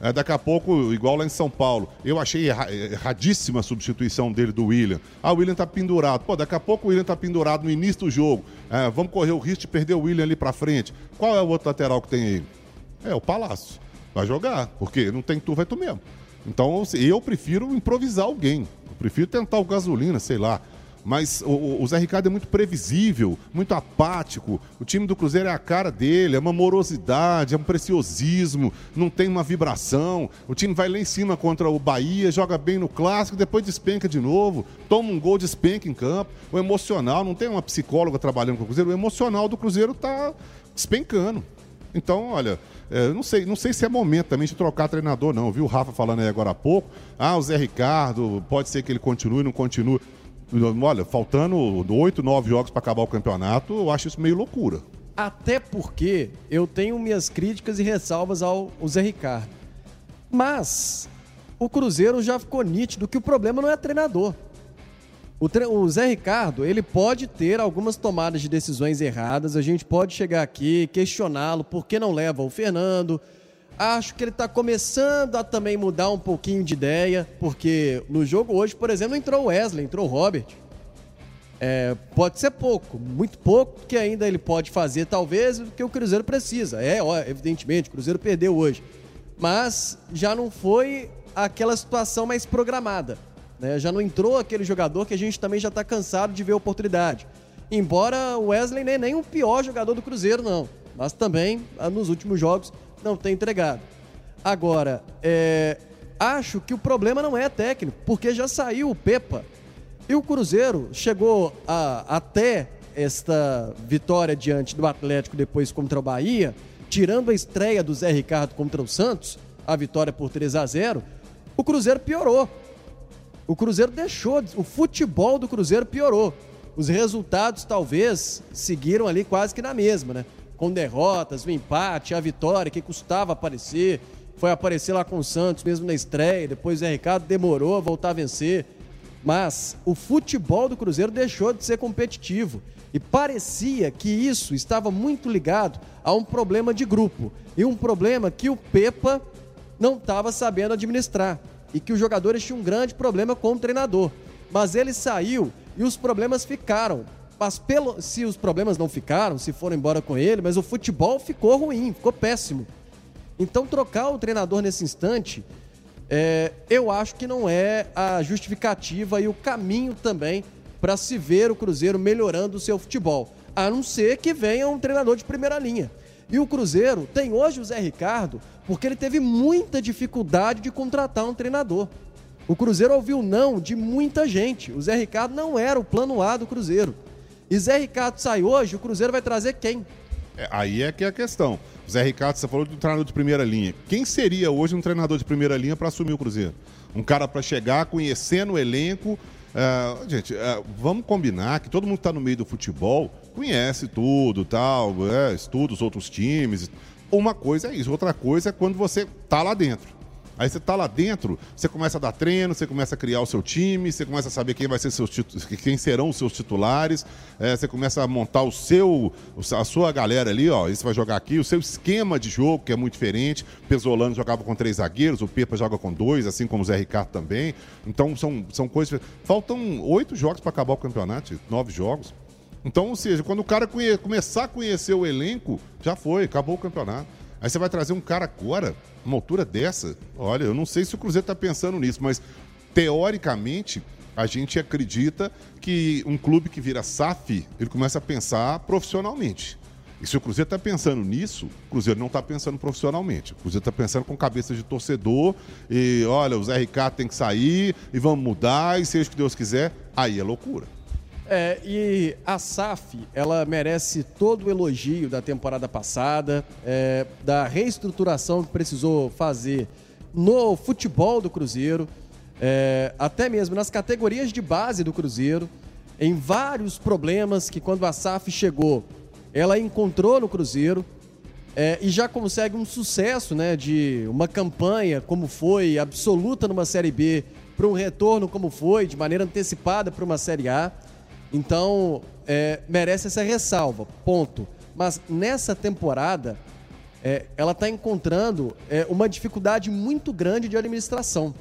É, daqui a pouco, igual lá em São Paulo, eu achei erra erradíssima a substituição dele do William. Ah, o William tá pendurado. Pô, daqui a pouco o William tá pendurado no início do jogo. É, vamos correr o risco de perder o William ali para frente. Qual é o outro lateral que tem aí? É o Palácio. Vai jogar, porque não tem tu, vai tu mesmo. Então, eu prefiro improvisar alguém. Eu prefiro tentar o gasolina, sei lá. Mas o, o Zé Ricardo é muito previsível, muito apático. O time do Cruzeiro é a cara dele, é uma morosidade, é um preciosismo, não tem uma vibração. O time vai lá em cima contra o Bahia, joga bem no clássico, depois despenca de novo, toma um gol, despenca em campo. O emocional, não tem uma psicóloga trabalhando com o Cruzeiro, o emocional do Cruzeiro está despencando. Então, olha, é, não, sei, não sei se é momento também de trocar treinador, não. Viu o Rafa falando aí agora há pouco? Ah, o Zé Ricardo, pode ser que ele continue, não continue Olha, faltando oito, nove jogos para acabar o campeonato, eu acho isso meio loucura. Até porque eu tenho minhas críticas e ressalvas ao, Zé Ricardo. Mas o Cruzeiro já ficou nítido que o problema não é treinador. O, tre... o, Zé Ricardo, ele pode ter algumas tomadas de decisões erradas, a gente pode chegar aqui, questioná-lo, por que não leva o Fernando. Acho que ele está começando a também mudar um pouquinho de ideia, porque no jogo hoje, por exemplo, entrou o Wesley, entrou o Robert. É, pode ser pouco, muito pouco, que ainda ele pode fazer, talvez, o que o Cruzeiro precisa. É, ó, evidentemente, o Cruzeiro perdeu hoje. Mas já não foi aquela situação mais programada. Né? Já não entrou aquele jogador que a gente também já está cansado de ver oportunidade. Embora o Wesley nem, nem o pior jogador do Cruzeiro, não. Mas também, ah, nos últimos jogos, não tem entregado. Agora, é, acho que o problema não é técnico, porque já saiu o Pepa. E o Cruzeiro chegou a, até esta vitória diante do Atlético depois contra o Bahia, tirando a estreia do Zé Ricardo contra o Santos, a vitória por 3 a 0 o Cruzeiro piorou. O Cruzeiro deixou, o futebol do Cruzeiro piorou. Os resultados talvez seguiram ali quase que na mesma, né? Com derrotas, o empate, a vitória que custava aparecer, foi aparecer lá com o Santos mesmo na estreia, depois o Ricardo demorou a voltar a vencer. Mas o futebol do Cruzeiro deixou de ser competitivo e parecia que isso estava muito ligado a um problema de grupo e um problema que o Pepa não estava sabendo administrar e que os jogadores tinham um grande problema com o treinador. Mas ele saiu e os problemas ficaram. Mas pelo, se os problemas não ficaram, se foram embora com ele, mas o futebol ficou ruim, ficou péssimo. Então trocar o treinador nesse instante, é, eu acho que não é a justificativa e o caminho também para se ver o Cruzeiro melhorando o seu futebol. A não ser que venha um treinador de primeira linha. E o Cruzeiro tem hoje o Zé Ricardo porque ele teve muita dificuldade de contratar um treinador. O Cruzeiro ouviu não de muita gente. O Zé Ricardo não era o plano A do Cruzeiro. E Zé Ricardo sai hoje, o Cruzeiro vai trazer quem? É, aí é que é a questão. Zé Ricardo, você falou de um treinador de primeira linha. Quem seria hoje um treinador de primeira linha para assumir o Cruzeiro? Um cara para chegar conhecendo o elenco. Uh, gente, uh, vamos combinar que todo mundo está no meio do futebol conhece tudo, tal, é, estuda os outros times. Uma coisa é isso, outra coisa é quando você tá lá dentro. Aí você tá lá dentro, você começa a dar treino, você começa a criar o seu time, você começa a saber quem vai ser seus quem serão os seus titulares, é, você começa a montar o seu, a sua galera ali, ó, isso vai jogar aqui, o seu esquema de jogo, que é muito diferente. Pesolano jogava com três zagueiros, o Pepa joga com dois, assim como o Zé Ricardo também. Então são, são coisas. Faltam oito jogos para acabar o campeonato, nove jogos. Então, ou seja, quando o cara conhe... começar a conhecer o elenco, já foi, acabou o campeonato. Aí você vai trazer um cara agora, uma altura dessa. Olha, eu não sei se o Cruzeiro está pensando nisso, mas teoricamente a gente acredita que um clube que vira SAF, ele começa a pensar profissionalmente. E se o Cruzeiro está pensando nisso, o Cruzeiro não está pensando profissionalmente. O Cruzeiro está pensando com cabeça de torcedor e, olha, o Zé Ricardo tem que sair e vamos mudar e seja o que Deus quiser, aí é loucura. É, e a SAF, ela merece todo o elogio da temporada passada, é, da reestruturação que precisou fazer no futebol do Cruzeiro, é, até mesmo nas categorias de base do Cruzeiro, em vários problemas que quando a SAF chegou, ela encontrou no Cruzeiro é, e já consegue um sucesso, né, de uma campanha como foi absoluta numa Série B para um retorno como foi, de maneira antecipada para uma Série A. Então, é, merece essa ressalva, ponto. Mas nessa temporada, é, ela está encontrando é, uma dificuldade muito grande de administração.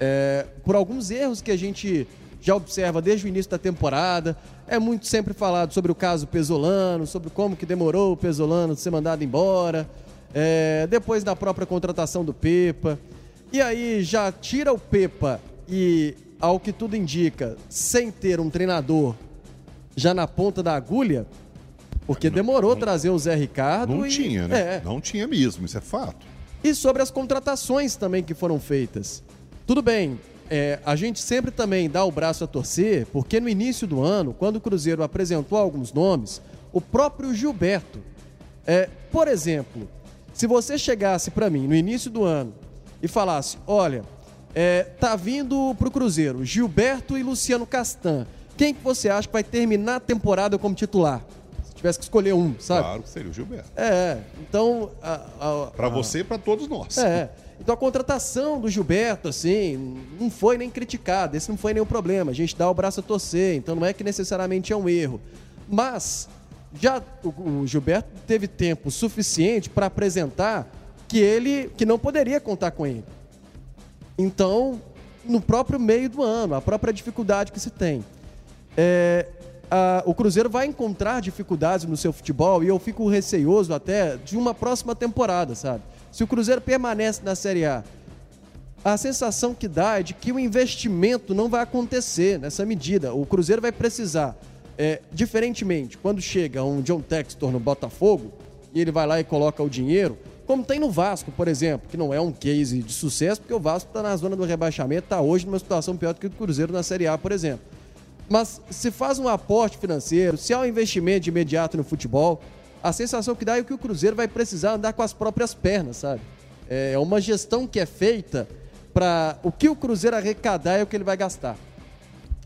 É, por alguns erros que a gente já observa desde o início da temporada. É muito sempre falado sobre o caso Pesolano, sobre como que demorou o Pesolano de ser mandado embora. É, depois da própria contratação do Pepa. E aí já tira o Pepa e ao que tudo indica, sem ter um treinador já na ponta da agulha, porque não, demorou não, trazer o Zé Ricardo. Não e, tinha, né? É. Não tinha mesmo, isso é fato. E sobre as contratações também que foram feitas. Tudo bem, é, a gente sempre também dá o braço a torcer, porque no início do ano, quando o Cruzeiro apresentou alguns nomes, o próprio Gilberto, é, por exemplo, se você chegasse para mim no início do ano e falasse: olha, É, tá vindo pro Cruzeiro Gilberto e Luciano Castan. Quem que você acha que vai terminar a temporada como titular? Se tivesse que escolher um, sabe? Claro que seria o Gilberto. É, então. Para você e para todos nós. É. Então a contratação do Gilberto, assim, não foi nem criticada, esse não foi nenhum problema. A gente dá o braço a torcer, então não é que necessariamente é um erro. Mas já o, o Gilberto teve tempo suficiente para apresentar que ele que não poderia contar com ele. Então, no próprio meio do ano, a própria dificuldade que se tem. É, a, o Cruzeiro vai encontrar dificuldades no seu futebol e eu fico receioso até de uma próxima temporada, sabe? Se o Cruzeiro permanece na Série A, a sensação que dá é de que o investimento não vai acontecer nessa medida. O Cruzeiro vai precisar, é, diferentemente, quando chega um John Textor no Botafogo e ele vai lá e coloca o dinheiro, como tem no Vasco, por exemplo, que não é um case de sucesso, porque o Vasco está na zona do rebaixamento, está hoje numa situação pior do que o Cruzeiro na Série A, por exemplo. Mas se faz um aporte financeiro, se há um investimento de imediato no futebol, a sensação que dá é que o Cruzeiro vai precisar andar com as próprias pernas, sabe? É uma gestão que é feita para o que o Cruzeiro arrecadar é o que ele vai gastar.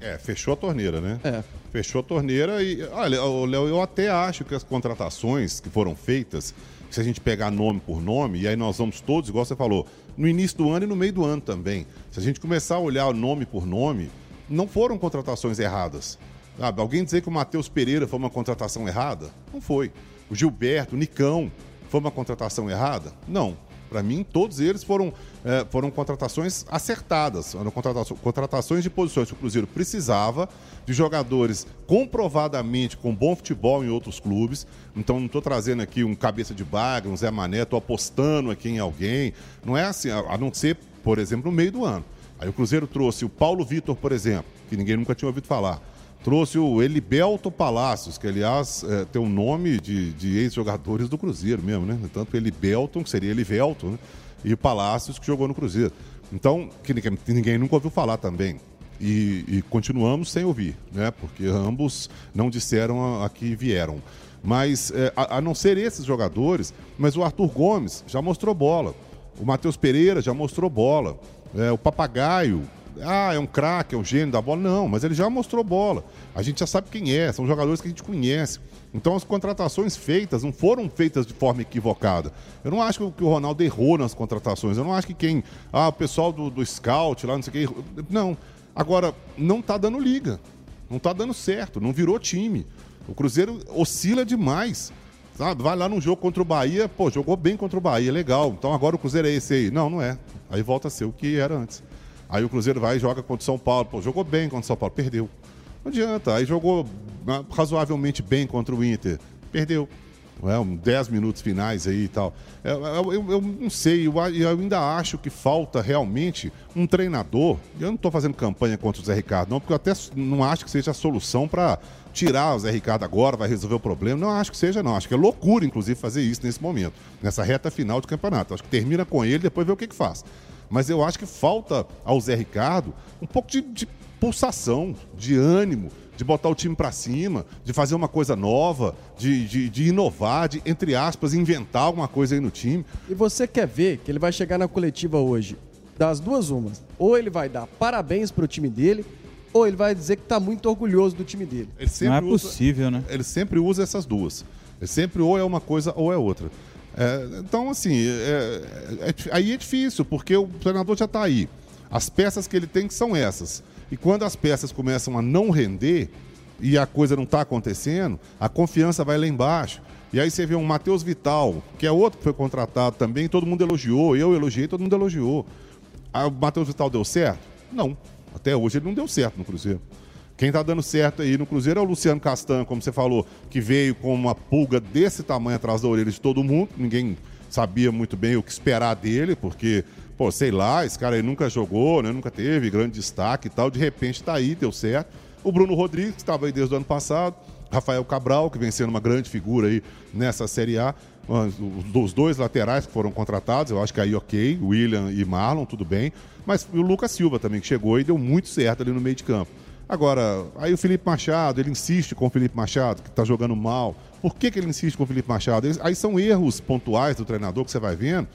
É, fechou a torneira, né? É. Fechou a torneira e, olha, Léo, eu até acho que as contratações que foram feitas, se a gente pegar nome por nome, e aí nós vamos todos, igual você falou, no início do ano e no meio do ano também. Se a gente começar a olhar nome por nome, não foram contratações erradas. Sabe? Alguém dizer que o Matheus Pereira foi uma contratação errada? Não foi. O Gilberto, o Nicão, foi uma contratação errada? Não. Para mim, todos eles foram, é, foram contratações acertadas, foram contratações, contratações de posições que o Cruzeiro precisava, de jogadores comprovadamente com bom futebol em outros clubes. Então, não estou trazendo aqui um cabeça de baga, um Zé Mané, estou apostando aqui em alguém. Não é assim, a não ser, por exemplo, no meio do ano. Aí o Cruzeiro trouxe o Paulo Vitor, por exemplo, que ninguém nunca tinha ouvido falar. Trouxe o Elibelto Palácios, que aliás é, tem um nome de, de ex-jogadores do Cruzeiro mesmo, né? Tanto Elibelton, que seria Elivelto, né? e o Palácios, que jogou no Cruzeiro. Então, que ninguém, ninguém nunca ouviu falar também. E, e, continuamos sem ouvir, né? Porque ambos não disseram a, a que vieram. Mas, é, a, a, não ser esses jogadores, mas o Arthur Gomes já mostrou bola. O Matheus Pereira já mostrou bola. É, o Papagaio, ah, é um craque, é um gênio da bola. Não, mas ele já mostrou bola. A gente já sabe quem é, são jogadores que a gente conhece. Então as contratações feitas não foram feitas de forma equivocada. Eu não acho que o Ronaldo errou nas contratações. Eu não acho que quem. Ah, o pessoal do, do scout lá, não sei o que. Não. Agora, não está dando liga. Não está dando certo. Não virou time. O Cruzeiro oscila demais. Sabe? Vai lá num jogo contra o Bahia, pô, jogou bem contra o Bahia, legal. Então agora o Cruzeiro é esse aí. Não, não é. Aí volta a ser o que era antes. Aí o Cruzeiro vai e joga contra o São Paulo. Pô, jogou bem contra o São Paulo, perdeu. Não adianta. Aí jogou ah, razoavelmente bem contra o Inter, perdeu. É, um 10 minutos finais aí e tal. Eu, é, eu, eu, eu não sei, eu, eu, ainda acho que falta realmente um treinador. Eu não estou fazendo campanha contra o Zé Ricardo, não, porque eu até não acho que seja a solução para tirar o Zé Ricardo agora, vai resolver o problema. Não acho que seja, não. Acho que é loucura, inclusive, fazer isso nesse momento, nessa reta final de campeonato. Acho que termina com ele, depois vê o que, que faz. Mas eu acho que falta ao Zé Ricardo um pouco de, de pulsação, de ânimo, de botar o time para cima, de fazer uma coisa nova, de, de, de, inovar, de, entre aspas, inventar alguma coisa aí no time. E você quer ver que ele vai chegar na coletiva hoje, das duas umas. Ou ele vai dar parabéns para o time dele, ou ele vai dizer que está muito orgulhoso do time dele. Não é usa, possível, né? Ele sempre usa essas duas. Ele sempre ou é uma coisa ou é outra. É, então, assim, é, é, é aí é difícil, porque o treinador já está aí. As peças que ele tem são essas. E quando as peças começam a não render e a coisa não está acontecendo, a confiança vai lá embaixo. E aí você vê um Matheus Vital, que é outro que foi contratado também, todo mundo elogiou, eu elogiei, todo mundo elogiou. Ah, o Matheus Vital deu certo? Não. Até hoje ele não deu certo no Cruzeiro. Quem está dando certo aí no Cruzeiro é o Luciano Castan, como você falou, que veio com uma pulga desse tamanho atrás da orelha de todo mundo. Ninguém sabia muito bem o que esperar dele, porque, pô, sei lá, esse cara aí nunca jogou, né? nunca teve grande destaque e tal. De repente está aí, deu certo. O Bruno Rodrigues, que estava aí desde o ano passado. Rafael Cabral, que vem sendo uma grande figura aí nessa Série A. Os dois laterais que foram contratados, eu acho que aí ok, William e Marlon, tudo bem. Mas o Lucas Silva também, que chegou e deu muito certo ali no meio de campo. Agora, aí o Felipe Machado, ele insiste com o Felipe Machado, que está jogando mal. Por que, que ele insiste com o Felipe Machado? Aí são erros pontuais do treinador que você vai vendo,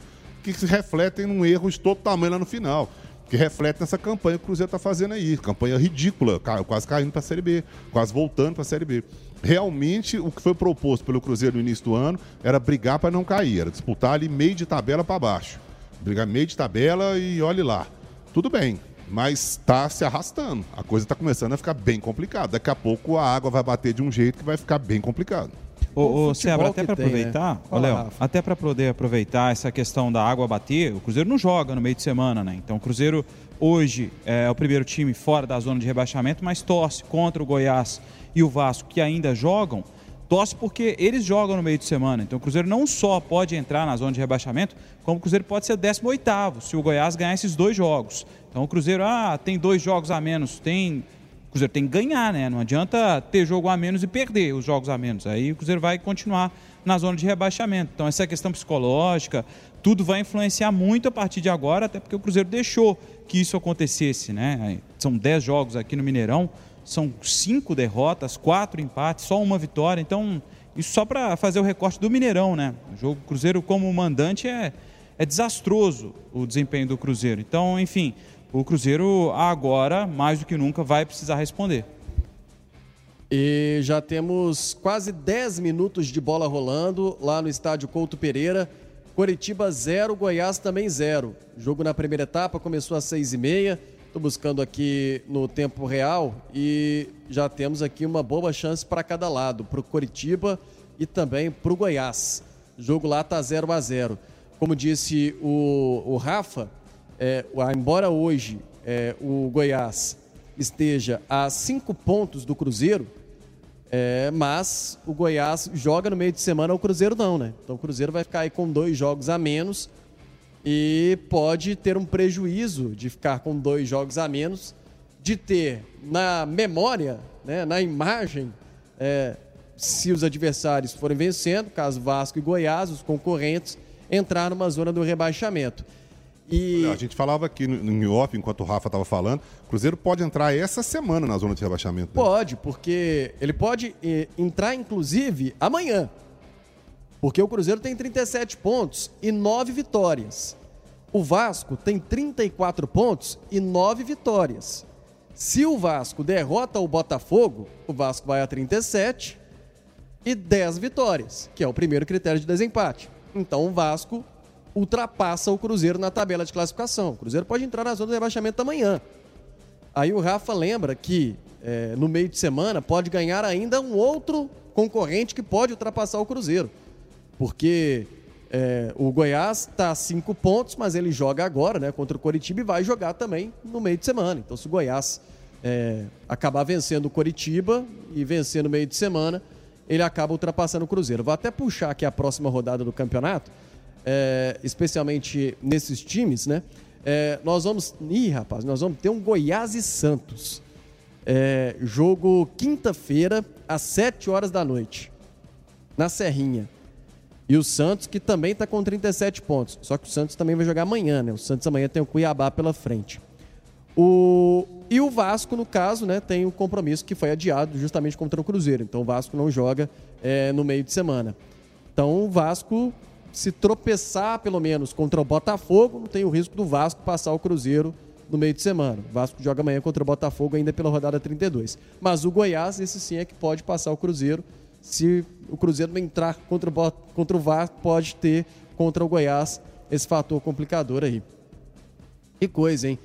que se refletem num erro de todo tamanho lá no final. que reflete nessa campanha que o Cruzeiro está fazendo aí. Campanha ridícula, quase caindo para a Série B, quase voltando para a Série B. Realmente, o que foi proposto pelo Cruzeiro no início do ano era brigar para não cair, era disputar ali meio de tabela para baixo. Brigar meio de tabela e olhe lá. Tudo bem, mas está se arrastando. A coisa está começando a ficar bem complicada. Daqui a pouco a água vai bater de um jeito que vai ficar bem complicado. Ô, ô Sebra, até para aproveitar, né? ô, Léo, até para poder aproveitar essa questão da água bater, o Cruzeiro não joga no meio de semana, né? Então o Cruzeiro hoje é o primeiro time fora da zona de rebaixamento, mas torce contra o Goiás e o Vasco que ainda jogam, torce porque eles jogam no meio de semana. Então o Cruzeiro não só pode entrar na zona de rebaixamento, como o Cruzeiro pode ser 18 se o Goiás ganhar esses dois jogos. Então o Cruzeiro, ah, tem dois jogos a menos, tem. O Cruzeiro tem que ganhar, né? Não adianta ter jogo a menos e perder os jogos a menos. Aí o Cruzeiro vai continuar na zona de rebaixamento. Então essa questão psicológica, tudo vai influenciar muito a partir de agora, até porque o Cruzeiro deixou que isso acontecesse, né? São 10 jogos aqui no Mineirão, são cinco derrotas, quatro empates, só uma vitória. Então, isso só para fazer o recorte do Mineirão, né? O jogo Cruzeiro como mandante é, é desastroso o desempenho do Cruzeiro. Então, enfim, o Cruzeiro agora, mais do que nunca, vai precisar responder. E já temos quase 10 minutos de bola rolando lá no estádio Couto Pereira. Coritiba 0, Goiás também 0. Jogo na primeira etapa começou às 6h30. Estou buscando aqui no tempo real e já temos aqui uma boa chance para cada lado, para o Coritiba e também para o Goiás. O jogo lá está 0 a 0 Como disse o, o Rafa, é, embora hoje é, o Goiás esteja a cinco pontos do Cruzeiro, é, mas o Goiás joga no meio de semana, o Cruzeiro não, né? Então o Cruzeiro vai ficar aí com dois jogos a menos e pode ter um prejuízo de ficar com dois jogos a menos, de ter na memória, né, na imagem, é, se os adversários forem vencendo, caso Vasco e Goiás, os concorrentes, entrar numa zona do rebaixamento. E... A gente falava aqui no, no off, enquanto o Rafa estava falando, o Cruzeiro pode entrar essa semana na zona de rebaixamento. Né? Pode, porque ele pode eh, entrar, inclusive, amanhã. Porque o Cruzeiro tem 37 pontos e 9 vitórias. O Vasco tem 34 pontos e 9 vitórias. Se o Vasco derrota o Botafogo, o Vasco vai a 37 e 10 vitórias, que é o primeiro critério de desempate. Então o Vasco ultrapassa o Cruzeiro na tabela de classificação. O Cruzeiro pode entrar na zona do rebaixamento amanhã. Aí o Rafa lembra que é, no meio de semana pode ganhar ainda um outro concorrente que pode ultrapassar o Cruzeiro. Porque é, o Goiás está a cinco pontos, mas ele joga agora né, contra o Coritiba e vai jogar também no meio de semana. Então, se o Goiás é, acabar vencendo o Coritiba e vencer no meio de semana, ele acaba ultrapassando o Cruzeiro. Vou até puxar aqui a próxima rodada do campeonato é, especialmente nesses times, né? É, nós vamos. Ih, rapaz, nós vamos ter um Goiás e Santos. É, jogo quinta-feira, às 7 horas da noite, na Serrinha. E o Santos, que também está com 37 pontos. Só que o Santos também vai jogar amanhã, né? O Santos amanhã tem o Cuiabá pela frente. O... E o Vasco, no caso, né, tem o compromisso que foi adiado justamente contra o Cruzeiro. Então o Vasco não joga é, no meio de semana. Então o Vasco se tropeçar pelo menos contra o Botafogo, não tem o risco do Vasco passar o Cruzeiro no meio de semana. O Vasco joga amanhã contra o Botafogo ainda pela rodada 32. Mas o Goiás, esse sim é que pode passar o Cruzeiro. Se o Cruzeiro entrar contra o, contra o Vasco, pode ter contra o Goiás esse fator complicador aí. Que coisa, hein?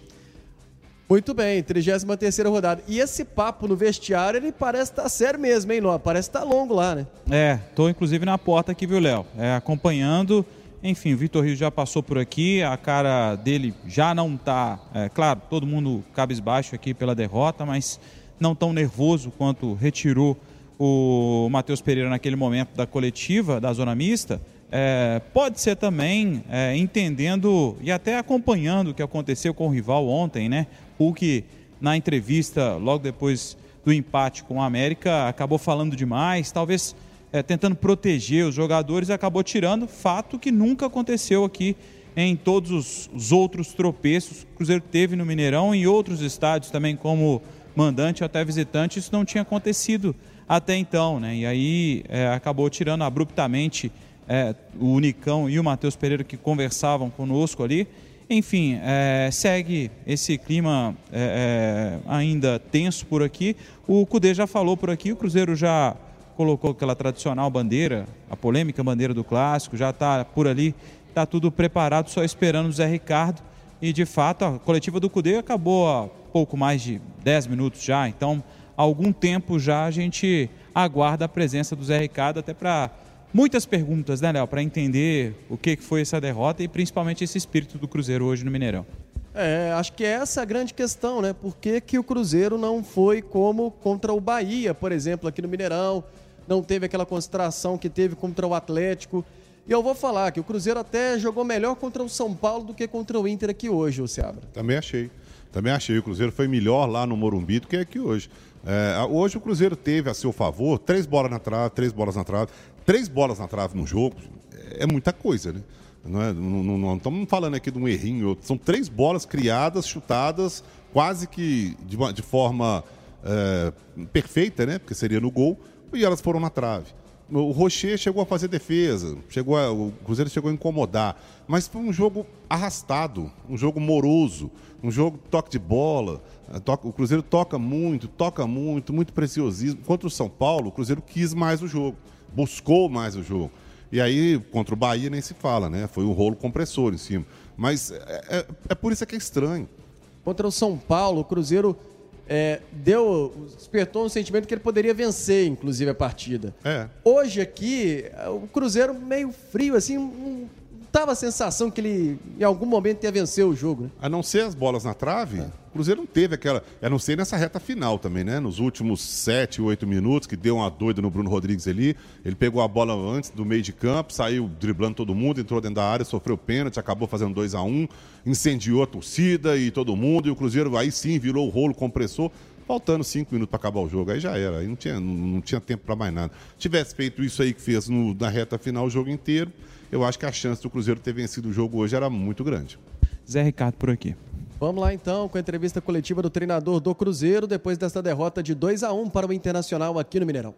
Muito bem, 33 rodada. E esse papo no vestiário, ele parece estar tá sério mesmo, hein, Ló? Parece estar tá longo lá, né? É, tô inclusive na porta aqui, viu, Léo? É, acompanhando. Enfim, o Vitor Rio já passou por aqui, a cara dele já não tá. É, claro, todo mundo cabisbaixo aqui pela derrota, mas não tão nervoso quanto retirou o Matheus Pereira naquele momento da coletiva, da zona mista. É, pode ser também é, entendendo e até acompanhando o que aconteceu com o rival ontem, né? Hulk, na entrevista, logo depois do empate com o América, acabou falando demais, talvez é, tentando proteger os jogadores, acabou tirando fato que nunca aconteceu aqui em todos os, os outros tropeços que o Cruzeiro teve no Mineirão e outros estádios também, como mandante até visitante, isso não tinha acontecido até então, né? E aí é, acabou tirando abruptamente é, o Unicão e o Matheus Pereira que conversavam conosco ali Enfim, é, segue esse clima é, é, ainda tenso por aqui. O Cudê já falou por aqui, o Cruzeiro já colocou aquela tradicional bandeira, a polêmica bandeira do clássico, já está por ali, está tudo preparado, só esperando o Zé Ricardo. E de fato, a coletiva do Cudê acabou há pouco mais de 10 minutos já, então há algum tempo já a gente aguarda a presença do Zé Ricardo até para muitas perguntas, né, Léo, para entender o que foi essa derrota e principalmente esse espírito do Cruzeiro hoje no Mineirão. É, acho que essa é a grande questão, né? Por que, que o Cruzeiro não foi como contra o Bahia, por exemplo, aqui no Mineirão? Não teve aquela concentração que teve contra o Atlético. E eu vou falar que o Cruzeiro até jogou melhor contra o São Paulo do que contra o Inter aqui hoje, o Seabra. Também achei. Também achei. O Cruzeiro foi melhor lá no Morumbi do que aqui hoje. É, hoje o Cruzeiro teve a seu favor três bolas na trave, três bolas na trave. Três bolas na trave no jogo é muita coisa, né? Não, é, não, não, não estamos falando aqui de um errinho. São três bolas criadas, chutadas, quase que de, de forma é, perfeita, né? Porque seria no gol, e elas foram na trave. O Rocher chegou a fazer defesa, chegou a, o Cruzeiro chegou a incomodar, mas foi um jogo arrastado, um jogo moroso, um jogo toque de bola. O Cruzeiro toca muito, toca muito, muito preciosismo. Contra o São Paulo, o Cruzeiro quis mais o jogo buscou mais o jogo. E aí, contra o Bahia, nem se fala, né? Foi um rolo compressor em cima. Mas é, é, é por isso que é estranho. Contra o São Paulo, o Cruzeiro é, deu, despertou um sentimento que ele poderia vencer, inclusive, a partida. É. Hoje aqui, o Cruzeiro meio frio, assim, um, tava a sensação que ele, em algum momento, ia vencer o jogo. Né? A não ser as bolas na trave, é. o Cruzeiro não teve aquela. A não ser nessa reta final também, né? Nos últimos 7, 8 minutos, que deu uma doida no Bruno Rodrigues ali. Ele pegou a bola antes do meio de campo, saiu driblando todo mundo, entrou dentro da área, sofreu pênalti, acabou fazendo 2 a 1 um, incendiou a torcida e todo mundo. E o Cruzeiro aí sim virou o rolo compressor faltando cinco minutos para acabar o jogo. Aí já era, aí não tinha, não, não tinha tempo para mais nada. Tivesse feito isso aí que fez no, na reta final o jogo inteiro, eu acho que a chance do Cruzeiro ter vencido o jogo hoje era muito grande. Zé Ricardo por aqui. Vamos lá então com a entrevista coletiva do treinador do Cruzeiro depois dessa derrota de 2 a 1 para o Internacional aqui no Mineirão.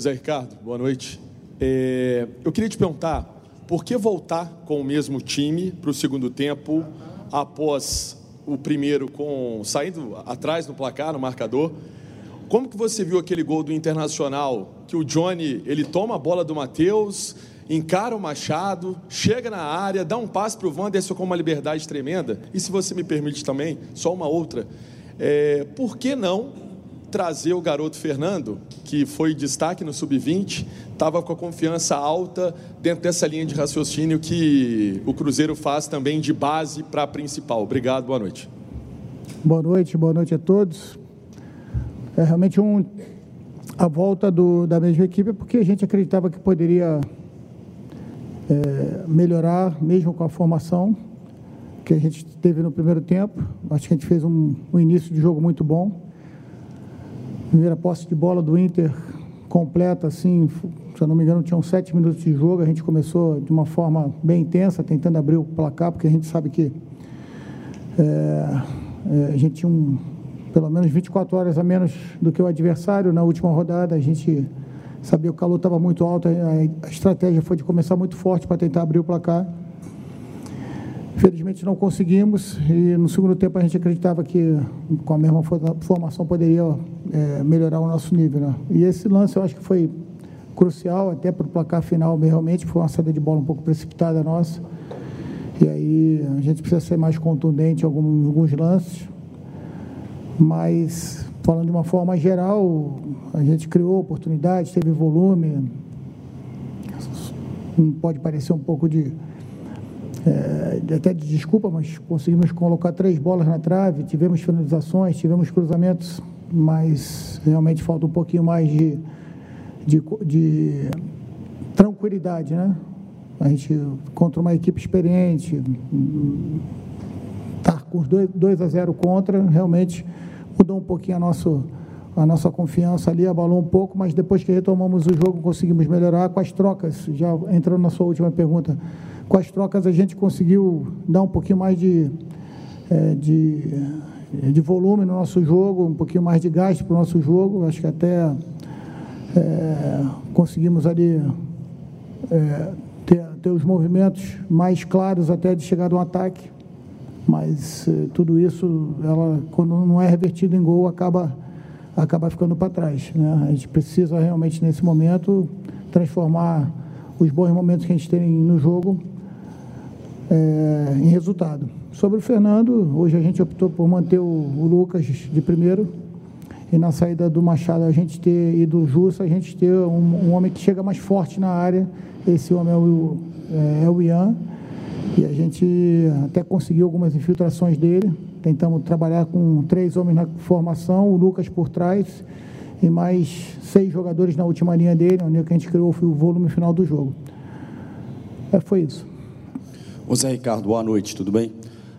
Zé Ricardo, boa noite. É, eu queria te perguntar por que voltar com o mesmo time para o segundo tempo após o primeiro com saindo atrás no placar, no marcador, como que você viu aquele gol do Internacional, que o Johnny, ele toma a bola do Matheus, encara o Machado, chega na área, dá um passe para o Wanderson com uma liberdade tremenda? E se você me permite também, só uma outra, é, por que não trazer o garoto Fernando, que foi destaque no Sub-20, estava com a confiança alta dentro dessa linha de raciocínio que o Cruzeiro faz também de base para a principal. Obrigado, boa noite. Boa noite, boa noite a todos. É realmente um, a volta do, da mesma equipe, porque a gente acreditava que poderia é, melhorar, mesmo com a formação que a gente teve no primeiro tempo. Acho que a gente fez um, um início de jogo muito bom. Primeira posse de bola do Inter completa, assim, se eu não me engano, tinham sete minutos de jogo. A gente começou de uma forma bem intensa, tentando abrir o placar, porque a gente sabe que é, é, a gente tinha um, pelo menos 24 horas a menos do que o adversário na última rodada. A gente sabia que o calor estava muito alto, a, estratégia foi de começar muito forte para tentar abrir o placar. Infelizmente não conseguimos e no segundo tempo a gente acreditava que com a mesma formação poderia é, melhorar o nosso nível. Né? E esse lance eu acho que foi crucial até para o placar final realmente, foi uma saída de bola um pouco precipitada nossa. E aí a gente precisa ser mais contundente em alguns, alguns lances mas falando de uma forma geral, a gente criou oportunidades, teve volume. Pode parecer um pouco de é, até de desculpa, mas conseguimos colocar três bolas na trave, tivemos finalizações, tivemos cruzamentos, mas realmente falta um pouquinho mais de, de, de tranquilidade, né? A gente contra uma equipe experiente, estar tá com os 2 a 0 contra, realmente mudou um pouquinho a, nosso, a nossa confiança ali, abalou um pouco, mas depois que retomamos o jogo conseguimos melhorar. Com as trocas, já entrando na sua última pergunta, com as trocas a gente conseguiu dar um pouquinho mais de, é, de, de volume no nosso jogo, um pouquinho mais de gasto para o nosso jogo, acho que até é, conseguimos ali é, ter, ter os movimentos mais claros até de chegar no ataque, mas eh, tudo isso, ela, quando não é revertido em gol, acaba, acaba ficando para trás. Né? A gente precisa realmente, nesse momento, transformar os bons momentos que a gente tem no jogo é, em resultado. Sobre o Fernando, hoje a gente optou por manter o, o, Lucas de primeiro e na saída do Machado a gente ter e do Jussa a gente ter um, um homem que chega mais forte na área. Esse homem é o, é, é o Ian e a gente até conseguiu algumas infiltrações dele. Tentamos trabalhar com três homens na formação, o Lucas por trás e mais seis jogadores na última linha dele, onde que a gente criou foi o volume final do jogo. É, foi isso. Zé Ricardo, boa noite, tudo bem?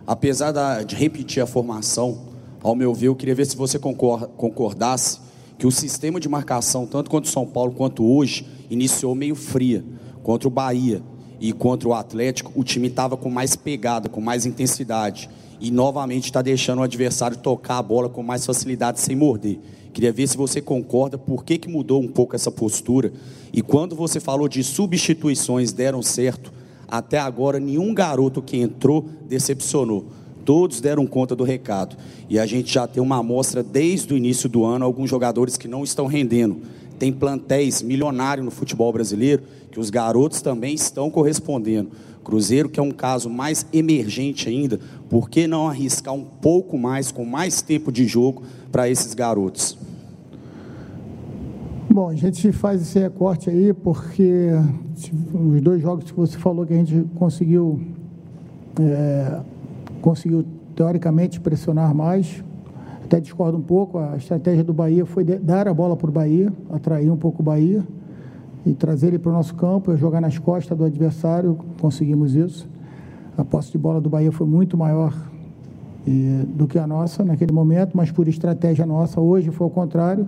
Apesar da, de repetir a formação, ao meu ver, eu queria ver se você concordasse que o sistema de marcação, tanto contra o São Paulo quanto hoje, iniciou meio fria. Contra o Bahia e contra o Atlético, o time estava com mais pegada, com mais intensidade. E novamente está deixando o adversário tocar a bola com mais facilidade sem morder. Queria ver se você concorda, por que, que mudou um pouco essa postura. E quando você falou de substituições deram certo, até agora, nenhum garoto que entrou decepcionou. Todos deram conta do recado. E a gente já tem uma amostra desde o início do ano, alguns jogadores que não estão rendendo. Tem plantéis milionários no futebol brasileiro que os garotos também estão correspondendo. Cruzeiro, que é um caso mais emergente ainda, por que não arriscar um pouco mais, com mais tempo de jogo, para esses garotos? Bom, a gente faz esse recorte aí porque os dois jogos que você falou que a gente conseguiu, é, conseguiu teoricamente pressionar mais. Até discordo um pouco, a estratégia do Bahia foi dar a bola para o Bahia, atrair um pouco o Bahia e trazer ele para o nosso campo, jogar nas costas do adversário, conseguimos isso. A posse de bola do Bahia foi muito maior e, do que a nossa naquele momento, mas por estratégia nossa, hoje foi o contrário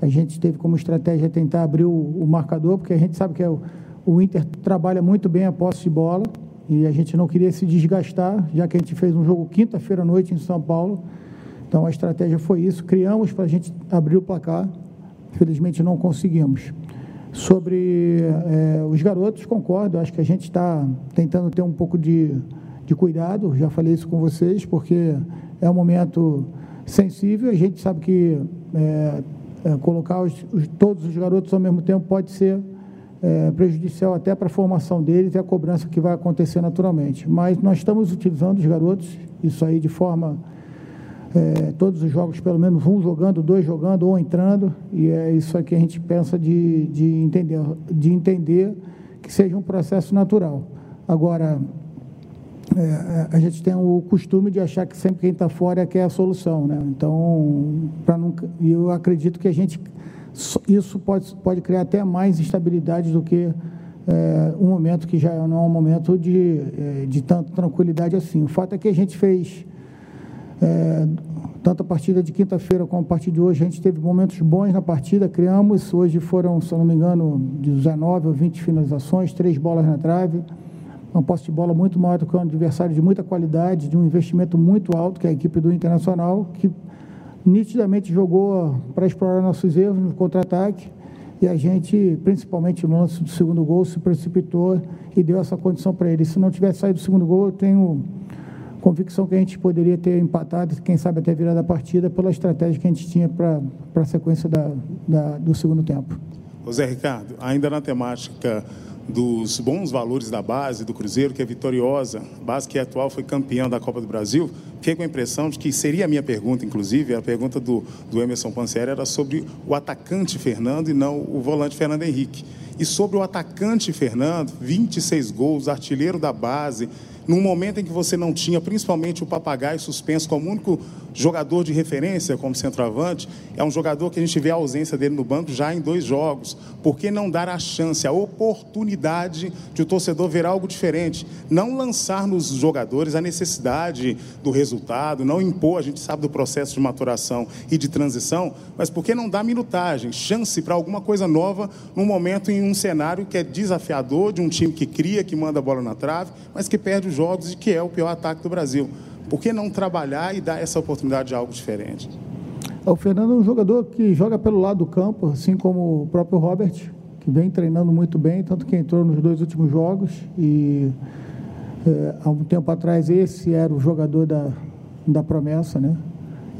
a gente teve como estratégia tentar abrir o, o marcador, porque a gente sabe que é o, o Inter trabalha muito bem a posse de bola e a gente não queria se desgastar, já que a gente fez um jogo quinta-feira à noite em São Paulo. Então a estratégia foi isso, criamos para a gente abrir o placar, infelizmente não conseguimos. Sobre é, os garotos, concordo, acho que a gente está tentando ter um pouco de, de cuidado, já falei isso com vocês, porque é um momento sensível, a gente sabe que é, é, colocar os, os, todos os garotos ao mesmo tempo pode ser é, prejudicial até para a formação deles e a cobrança que vai acontecer naturalmente. Mas nós estamos utilizando os garotos, isso aí de forma. É, todos os jogos, pelo menos um jogando, dois jogando ou entrando, e é isso que a gente pensa de, de, entender, de entender que seja um processo natural. Agora, é, a gente tem o costume de achar que sempre quem está fora é que é a solução, né? Então, para nunca, eu acredito que a gente isso pode pode criar até mais instabilidade do que é, um momento que já não é um momento de é, de tanta tranquilidade assim. O fato é que a gente fez é, tanto a partida de quinta-feira como a partida de hoje, a gente teve momentos bons na partida, criamos, hoje foram, se eu não me engano, 19 ou 20 finalizações, três bolas na trave, uma posse de bola muito maior do que um adversário de muita qualidade, de um investimento muito alto, que é a equipe do Internacional, que nitidamente jogou para explorar nossos erros no contra-ataque. E a gente, principalmente no lance do segundo gol, se precipitou e deu essa condição para ele. Se não tivesse saído do segundo gol, eu tenho convicção que a gente poderia ter empatado, quem sabe até virado a partida, pela estratégia que a gente tinha para a sequência da, da, do segundo tempo. José Ricardo, ainda na temática dos bons valores da base do Cruzeiro, que é vitoriosa, base que é atual foi campeã da Copa do Brasil, fiquei com a impressão de que seria a minha pergunta, inclusive, a pergunta do, do Emerson Pansieri era sobre o atacante Fernando e não o volante Fernando Henrique. E sobre o atacante Fernando, 26 gols, artilheiro da base, num momento em que você não tinha, principalmente o papagaio suspenso como único jogador de referência como centroavante, é um jogador que a gente vê a ausência dele no banco já em dois jogos. Por que não dar a chance, a oportunidade de o torcedor ver algo diferente? Não lançar nos jogadores a necessidade do resultado, não impor, a gente sabe do processo de maturação e de transição, mas por que não dar minutagem, chance para alguma coisa nova num momento em um cenário que é desafiador, de um time que cria, que manda a bola na trave, mas que perde os jogos e que é o pior ataque do Brasil. Por que não trabalhar e dar essa oportunidade de algo diferente? O Fernando é um jogador que joga pelo lado do campo, assim como o próprio Robert. que vem treinando muito bem, tanto que entrou nos dois últimos jogos e é, há um tempo atrás esse era o jogador da, da promessa, né?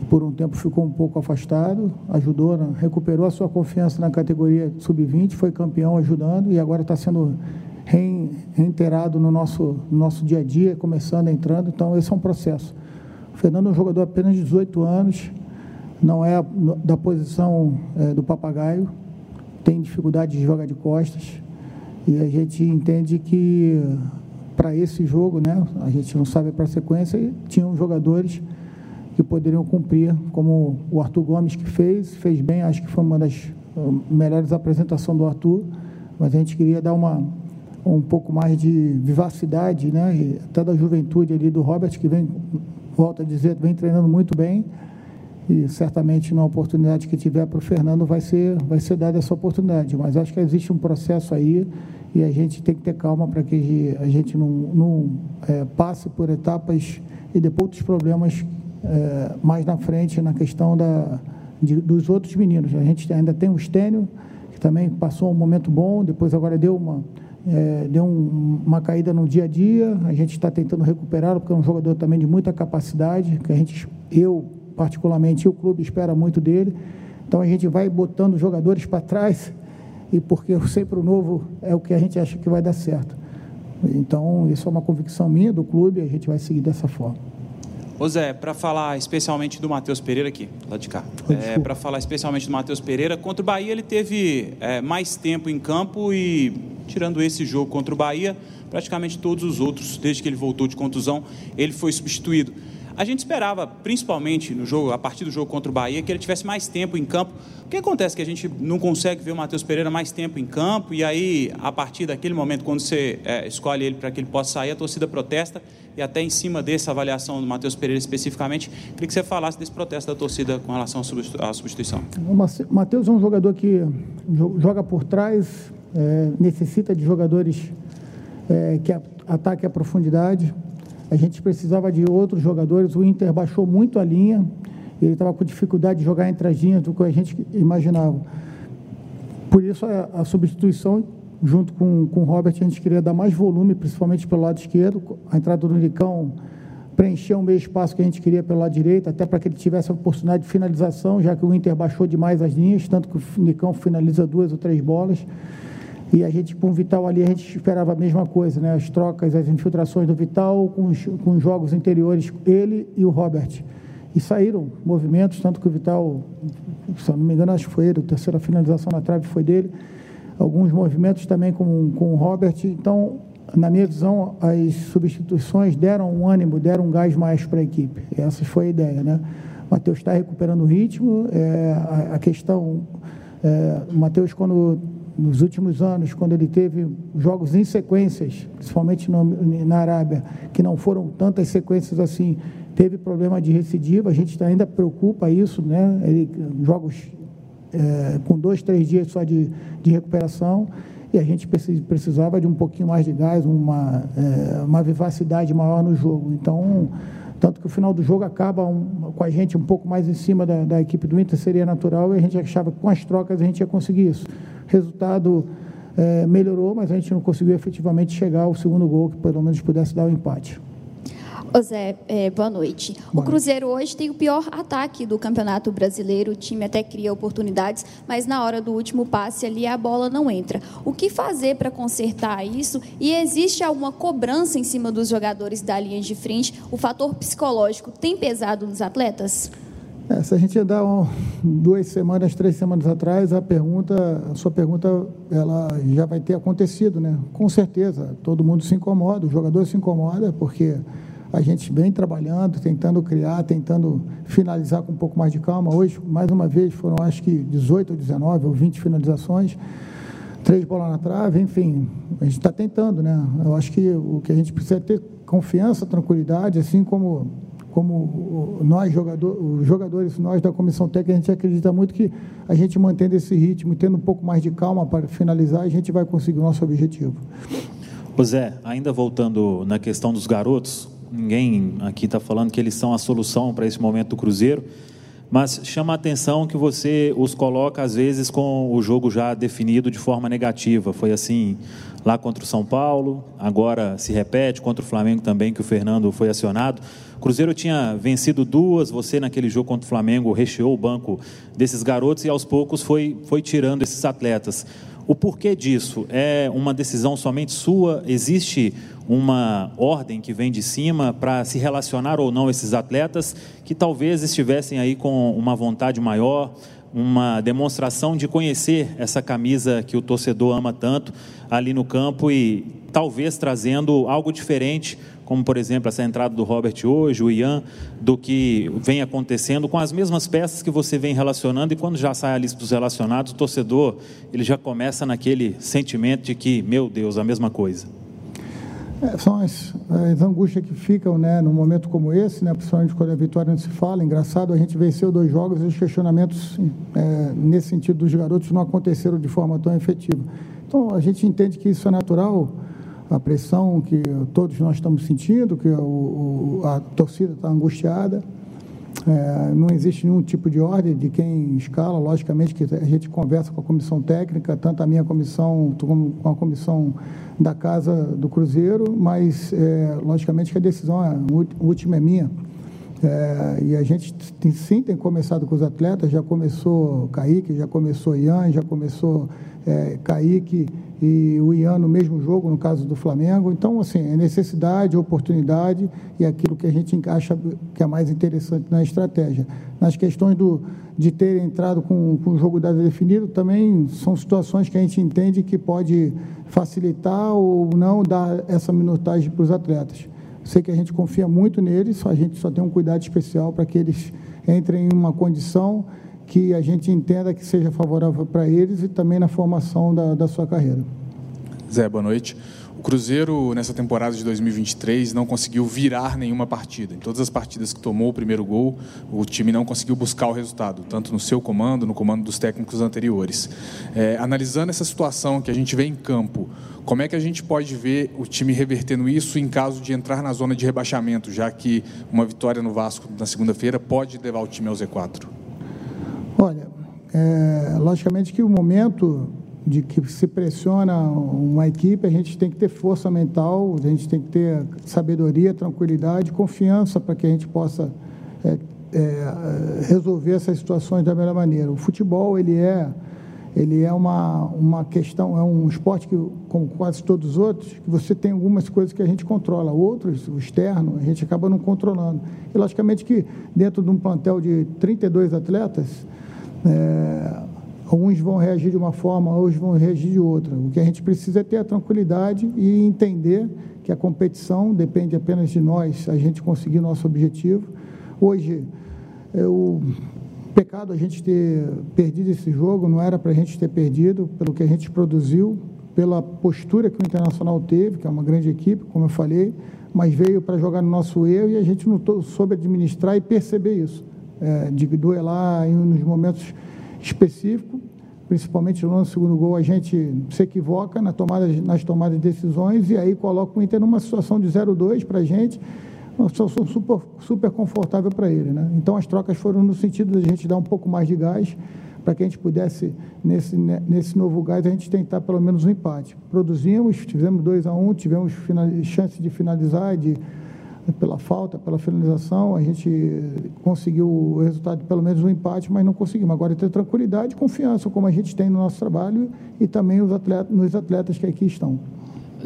Por um tempo ficou um pouco afastado, ajudou, recuperou a sua confiança na categoria sub-20, foi campeão ajudando e agora está sendo reiterado no nosso, no nosso dia a dia, começando, entrando. Então, esse é um processo. O Fernando é um jogador apenas de 18 anos, não é da posição é, do papagaio, tem dificuldade de jogar de costas e a gente entende que para esse jogo, né, a gente não sabe para a sequência, tinham jogadores que poderiam cumprir, como o Arthur Gomes que fez, fez bem, acho que foi uma das uh, melhores apresentações do Arthur, mas a gente queria dar uma um pouco mais de vivacidade, né, e até da juventude ali do Robert que vem, volta a dizer, vem treinando muito bem e certamente na oportunidade que tiver para o Fernando vai ser vai ser dada essa oportunidade, mas acho que existe um processo aí e a gente tem que ter calma para que a gente não, não é, passe por etapas e depois outros problemas é, mais na frente na questão da, de, dos outros meninos. A gente ainda tem o Stênio, que também passou um momento bom, depois agora deu uma, é, deu um, uma caída no dia a dia, a gente está tentando recuperá-lo, porque é um jogador também de muita capacidade, que a gente, eu particularmente, e o clube espera muito dele. Então a gente vai botando jogadores para trás, e porque sempre o novo é o que a gente acha que vai dar certo. Então, isso é uma convicção minha do clube a gente vai seguir dessa forma. Ô Zé, para falar especialmente do Matheus Pereira aqui, lá de cá, é, para falar especialmente do Matheus Pereira, contra o Bahia ele teve é, mais tempo em campo e, tirando esse jogo contra o Bahia, praticamente todos os outros, desde que ele voltou de contusão, ele foi substituído. A gente esperava, principalmente no jogo, a partir do jogo contra o Bahia, que ele tivesse mais tempo em campo. O que acontece que a gente não consegue ver o Matheus Pereira mais tempo em campo e aí, a partir daquele momento, quando você é, escolhe ele para que ele possa sair, a torcida protesta e até em cima dessa avaliação do Matheus Pereira especificamente, queria que você falasse desse protesto da torcida com relação à substituição. O Matheus é um jogador que joga por trás, é, necessita de jogadores é, que ataquem a profundidade. A gente precisava de outros jogadores. O Inter baixou muito a linha. Ele estava com dificuldade de jogar entre as linhas do que a gente imaginava. Por isso, a, a substituição, junto com, com o Robert, a gente queria dar mais volume, principalmente pelo lado esquerdo. A entrada do Nicão preencheu o meio espaço que a gente queria pelo lado direito, até para que ele tivesse a oportunidade de finalização, já que o Inter baixou demais as linhas, tanto que o Nicão finaliza duas ou três bolas. E a gente, com o Vital ali, a gente esperava a mesma coisa, né? As trocas, as infiltrações do Vital com os, com os jogos interiores, ele e o Robert. E saíram movimentos, tanto que o Vital, se não me engano, acho que foi ele, a terceira finalização na trave foi dele. Alguns movimentos também com, com o Robert. Então, na minha visão, as substituições deram um ânimo, deram um gás mais para a equipe. Essa foi a ideia, né? O Matheus está recuperando o ritmo. É, a, a questão. É, o Matheus, quando nos últimos anos, quando ele teve jogos em sequências, principalmente no, na Arábia, que não foram tantas sequências assim, teve problema de recidiva, a gente ainda preocupa isso, né? Ele, jogos é, com dois, três dias só de, de recuperação, e a gente precisava de um pouquinho mais de gás, uma, é, uma vivacidade maior no jogo. Então, tanto que o final do jogo acaba um, com a gente um pouco mais em cima da, da equipe do Inter, seria natural, e a gente achava que com as trocas a gente ia conseguir isso resultado é, melhorou, mas a gente não conseguiu efetivamente chegar ao segundo gol que pelo menos pudesse dar o um empate. Zé, é, boa noite. Boa o Cruzeiro hoje tem o pior ataque do Campeonato Brasileiro. O time até cria oportunidades, mas na hora do último passe ali a bola não entra. O que fazer para consertar isso? E existe alguma cobrança em cima dos jogadores da linha de frente? O fator psicológico tem pesado nos atletas? É, se a gente andar um, duas semanas, três semanas atrás, a pergunta, a sua pergunta, ela já vai ter acontecido, né? Com certeza, todo mundo se incomoda, o jogador se incomoda, porque a gente vem trabalhando, tentando criar, tentando finalizar com um pouco mais de calma. Hoje, mais uma vez, foram acho que 18 ou 19 ou 20 finalizações, três bolas na trave, enfim, a gente está tentando, né? Eu acho que o que a gente precisa é ter confiança, tranquilidade, assim como como nós jogador, os jogadores, nós da comissão técnica, a gente acredita muito que a gente mantendo esse ritmo, tendo um pouco mais de calma para finalizar, a gente vai conseguir o nosso objetivo. Ô Zé, ainda voltando na questão dos garotos, ninguém aqui está falando que eles são a solução para esse momento do Cruzeiro, mas chama a atenção que você os coloca, às vezes, com o jogo já definido de forma negativa. Foi assim lá contra o São Paulo, agora se repete, contra o Flamengo também, que o Fernando foi acionado. O Cruzeiro tinha vencido duas, você naquele jogo contra o Flamengo recheou o banco desses garotos e aos poucos foi, foi tirando esses atletas. O porquê disso? É uma decisão somente sua? Existe uma ordem que vem de cima para se relacionar ou não esses atletas que talvez estivessem aí com uma vontade maior, uma demonstração de conhecer essa camisa que o torcedor ama tanto ali no campo e talvez trazendo algo diferente, como por exemplo essa entrada do Robert hoje, o Ian, do que vem acontecendo com as mesmas peças que você vem relacionando e quando já sai a lista dos relacionados, o torcedor ele já começa naquele sentimento de que, meu Deus, a mesma coisa. É, são as, as, angústias que ficam né, num momento como esse, né, principalmente quando a vitória não se fala. Engraçado, a gente venceu dois jogos e os questionamentos é, nesse sentido dos garotos não aconteceram de forma tão efetiva. Então, a gente entende que isso é natural, a pressão que todos nós estamos sentindo, que o, a torcida está angustiada. É, não existe nenhum tipo de ordem de quem escala, logicamente que a gente conversa com a comissão técnica, tanto a minha comissão como com a comissão da Casa do Cruzeiro, mas é, logicamente que a decisão a última é minha. É, e a gente tem, sim tem começado com os atletas, já começou Kaique, já começou Ian, já começou é, Kaique e o Ian no mesmo jogo, no caso do Flamengo. Então, assim, é necessidade, oportunidade e aquilo que a gente encaixa que é mais interessante na estratégia. Nas questões do, de ter entrado com, com o jogo dado definido, também são situações que a gente entende que pode facilitar ou não dar essa minutagem para os atletas. Sei que a gente confia muito neles, a gente só tem um cuidado especial para que eles entrem em uma condição que a gente entenda que seja favorável para eles e também na formação da, da sua carreira. Zé, boa noite. O Cruzeiro, nessa temporada de 2023, não conseguiu virar nenhuma partida. Em todas as partidas que tomou o primeiro gol, o time não conseguiu buscar o resultado, tanto no seu comando, no comando dos técnicos anteriores. É, analisando essa situação que a gente vê em campo, como é que a gente pode ver o time revertendo isso em caso de entrar na zona de rebaixamento, já que uma vitória no Vasco na segunda-feira pode levar o time ao Z4? Olha, é, logicamente que o momento de que se pressiona uma equipe, a gente tem que ter força mental, a gente tem que ter sabedoria, tranquilidade, confiança para que a gente possa é, é, resolver essas situações da melhor maneira. O futebol ele é ele é uma, uma questão, é um esporte que, como quase todos os outros, que você tem algumas coisas que a gente controla, outros, o externo, a gente acaba não controlando. E, logicamente, que dentro de um plantel de 32 atletas, é, Alguns vão reagir de uma forma, outros vão reagir de outra. O que a gente precisa é ter a tranquilidade e entender que a competição depende apenas de nós, a gente conseguir nosso objetivo. Hoje, o pecado a gente ter perdido esse jogo, não era para a gente ter perdido, pelo que a gente produziu, pela postura que o Internacional teve, que é uma grande equipe, como eu falei, mas veio para jogar no nosso erro e a gente não soube administrar e perceber isso, é, de duelar em nos momentos específico, principalmente no segundo gol, a gente se equivoca na tomada, nas tomadas de decisões e aí coloca o Inter numa situação de 0-2 para a gente, uma situação super, super confortável para ele. Né? Então as trocas foram no sentido de a gente dar um pouco mais de gás para que a gente pudesse, nesse, nesse novo gás, a gente tentar pelo menos um empate. Produzimos, tivemos 2 a 1 um, tivemos chance de finalizar, de pela falta, pela finalização, a gente conseguiu o resultado, pelo menos um empate, mas não conseguimos. Agora, ter tranquilidade e confiança, como a gente tem no nosso trabalho e também os atletas, nos atletas que aqui estão.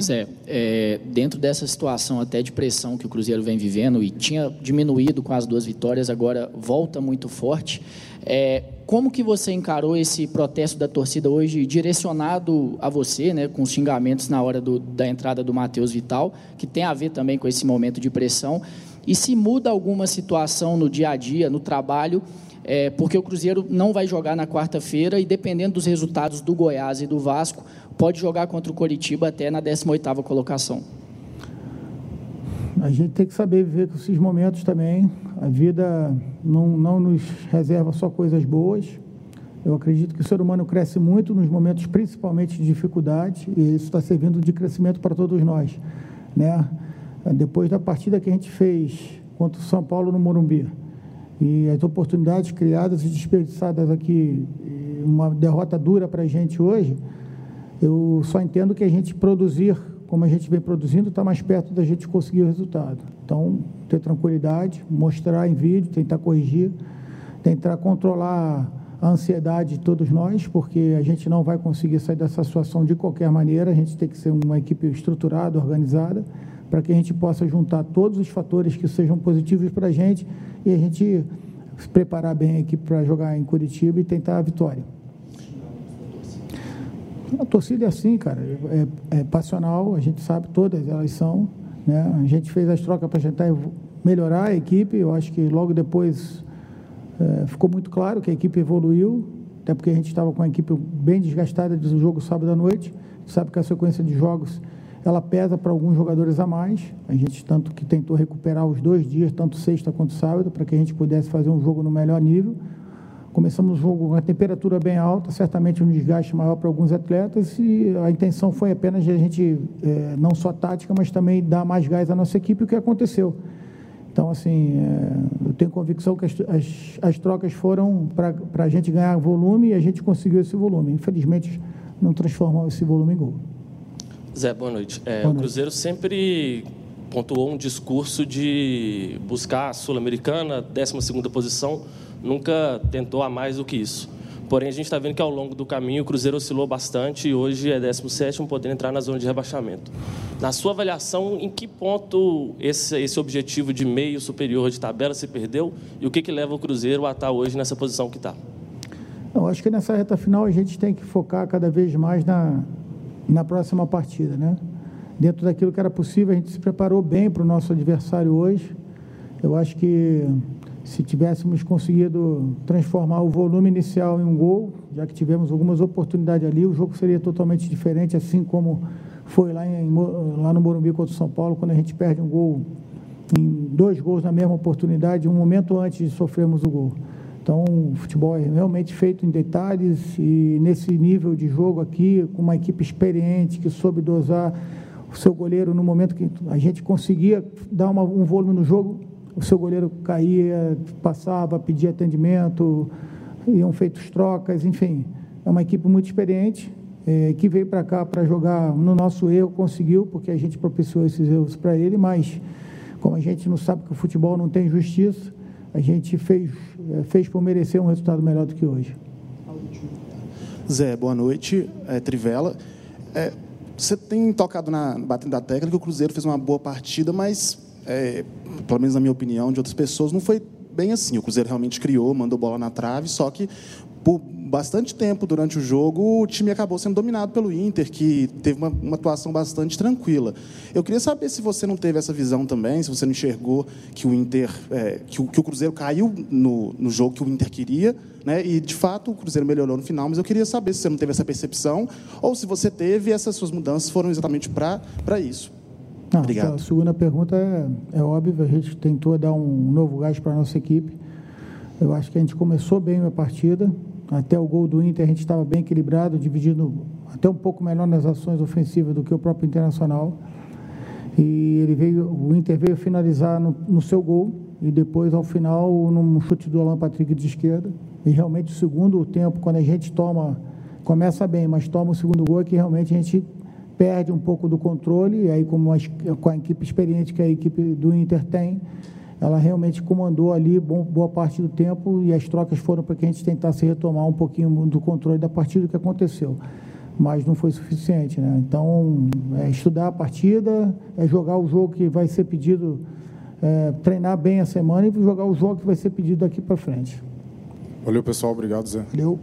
Zé, é, dentro dessa situação até de pressão que o Cruzeiro vem vivendo e tinha diminuído com as duas vitórias, agora volta muito forte. É, como que você encarou esse protesto da torcida hoje direcionado a você, né, com xingamentos na hora do, da entrada do Matheus Vital, que tem a ver também com esse momento de pressão? E se muda alguma situação no dia a dia, no trabalho, é, porque o Cruzeiro não vai jogar na quarta-feira e dependendo dos resultados do Goiás e do Vasco, pode jogar contra o Coritiba até na 18ª colocação. A gente tem que saber viver com esses momentos também. A vida não, não nos reserva só coisas boas. Eu acredito que o ser humano cresce muito nos momentos, principalmente de dificuldade, e isso está servindo de crescimento para todos nós. Né? Depois da partida que a gente fez contra o São Paulo no Morumbi, E as oportunidades criadas e desperdiçadas aqui, uma derrota dura para a gente hoje, eu só entendo que a gente produzir como a gente vem produzindo, está mais perto da gente conseguir o resultado. Então, ter tranquilidade, mostrar em vídeo, tentar corrigir, tentar controlar a ansiedade de todos nós, porque a gente não vai conseguir sair dessa situação de qualquer maneira, a gente tem que ser uma equipe estruturada, organizada, para que a gente possa juntar todos os fatores que sejam positivos para a gente e a gente preparar bem a equipe para jogar em Curitiba e tentar a vitória. A torcida é assim, cara, é, é, passional, a gente sabe, todas elas são. Né? A gente fez as trocas para tentar melhorar a equipe, eu acho que logo depois é, ficou muito claro que a equipe evoluiu, até porque a gente estava com a equipe bem desgastada do jogo sábado à noite, sabe que a sequência de jogos ela pesa para alguns jogadores a mais. A gente tanto que tentou recuperar os dois dias, tanto sexta quanto sábado, para que a gente pudesse fazer um jogo no melhor nível. Começamos o jogo com a temperatura bem alta, certamente um desgaste maior para alguns atletas, e a intenção foi apenas de a gente, é, não só tática, mas também dar mais gás à nossa equipe, o que aconteceu. Então, assim, é, eu tenho convicção que as, as, as trocas foram para a gente ganhar volume e a gente conseguiu esse volume. Infelizmente, não transformou esse volume em gol. Zé, boa noite. É, boa noite. O Cruzeiro sempre pontuou um discurso de buscar a Sul-Americana, 12ª posição, nunca tentou a mais do que isso. Porém, a gente está vendo que ao longo do caminho o Cruzeiro oscilou bastante e hoje é 17, podendo entrar na zona de rebaixamento. Na sua avaliação, em que ponto esse, esse objetivo de meio superior de tabela se perdeu e o que, que leva o Cruzeiro a estar hoje nessa posição que está? Eu acho que nessa reta final a gente tem que focar cada vez mais na, na próxima partida, né? Dentro daquilo que era possível, a gente se preparou bem para o nosso adversário hoje. Eu acho que se tivéssemos conseguido transformar o volume inicial em um gol, já que tivemos algumas oportunidades ali, o jogo seria totalmente diferente, assim como foi lá, em, lá no Morumbi contra o São Paulo, quando a gente perde um gol, em dois gols na mesma oportunidade, um momento antes de sofrermos o gol. Então, o futebol é realmente feito em detalhes e nesse nível de jogo aqui, com uma equipe experiente que soube dosar o seu goleiro no momento que a gente conseguia dar uma, um volume no jogo, o seu goleiro caía, passava, pedia atendimento, iam feitos trocas, enfim. É uma equipe muito experiente, é, que veio para cá para jogar no nosso erro, conseguiu, porque a gente propiciou esses erros para ele, mas como a gente não sabe que o futebol não tem justiça, a gente fez, é, fez por merecer um resultado melhor do que hoje. Zé, boa noite. É, Trivela. É, você tem tocado na batendo da que o Cruzeiro fez uma boa partida, mas é, pelo menos na minha opinião, de outras pessoas, não foi bem assim. O Cruzeiro realmente criou, mandou bola na trave, só que por bastante tempo durante o jogo, o time acabou sendo dominado pelo Inter, que teve uma, uma, atuação bastante tranquila. Eu queria saber se você não teve essa visão também, se você não enxergou que o Inter, é, que, o, que, o, Cruzeiro caiu no, no jogo que o Inter queria, né? E de fato o Cruzeiro melhorou no final, mas eu queria saber se você não teve essa percepção ou se você teve essas suas mudanças foram exatamente para isso. Não, Obrigado. A segunda pergunta é, é óbvia, a gente tentou dar um novo gás para a nossa equipe. Eu acho que a gente começou bem a partida, até o gol do Inter a gente estava bem equilibrado, dividindo até um pouco melhor nas ações ofensivas do que o próprio Internacional. E ele veio, o Inter veio finalizar no, no seu gol e depois ao final num chute do Alan Patrick de esquerda. E realmente o segundo tempo, quando a gente toma, começa bem, mas toma o segundo gol, é que realmente a gente perde um pouco do controle, e aí como a, com a equipe experiente que a equipe do Inter tem, ela realmente comandou ali bom, boa parte do tempo e as trocas foram para que a gente tentasse retomar um pouquinho do controle da partida que aconteceu. Mas não foi suficiente, né? Então, é estudar a partida, é jogar o jogo que vai ser pedido, é, treinar bem a semana e jogar o jogo que vai ser pedido daqui para frente. Valeu, pessoal. Obrigado, Zé. Valeu.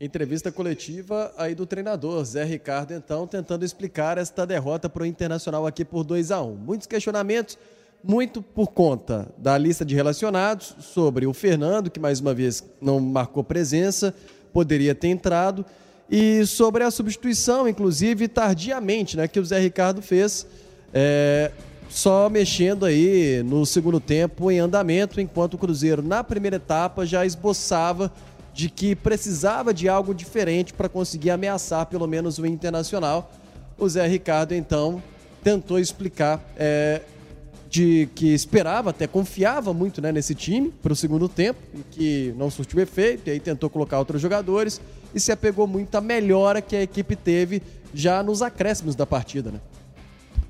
Entrevista coletiva aí do treinador Zé Ricardo, então, tentando explicar esta derrota para o Internacional aqui por 2 a 1 um. Muitos questionamentos, muito por conta da lista de relacionados sobre o Fernando, que mais uma vez não marcou presença, poderia ter entrado, e sobre a substituição, inclusive tardiamente, né, que o Zé Ricardo fez, é, só mexendo aí no segundo tempo em andamento, enquanto o Cruzeiro na primeira etapa já esboçava de que precisava de algo diferente para conseguir ameaçar pelo menos o Internacional. O Zé Ricardo, então, tentou explicar é, de que esperava, até confiava muito né, nesse time para o segundo tempo, e que não surtiu efeito, e aí tentou colocar outros jogadores e se apegou muito à melhora que a equipe teve já nos acréscimos da partida, né?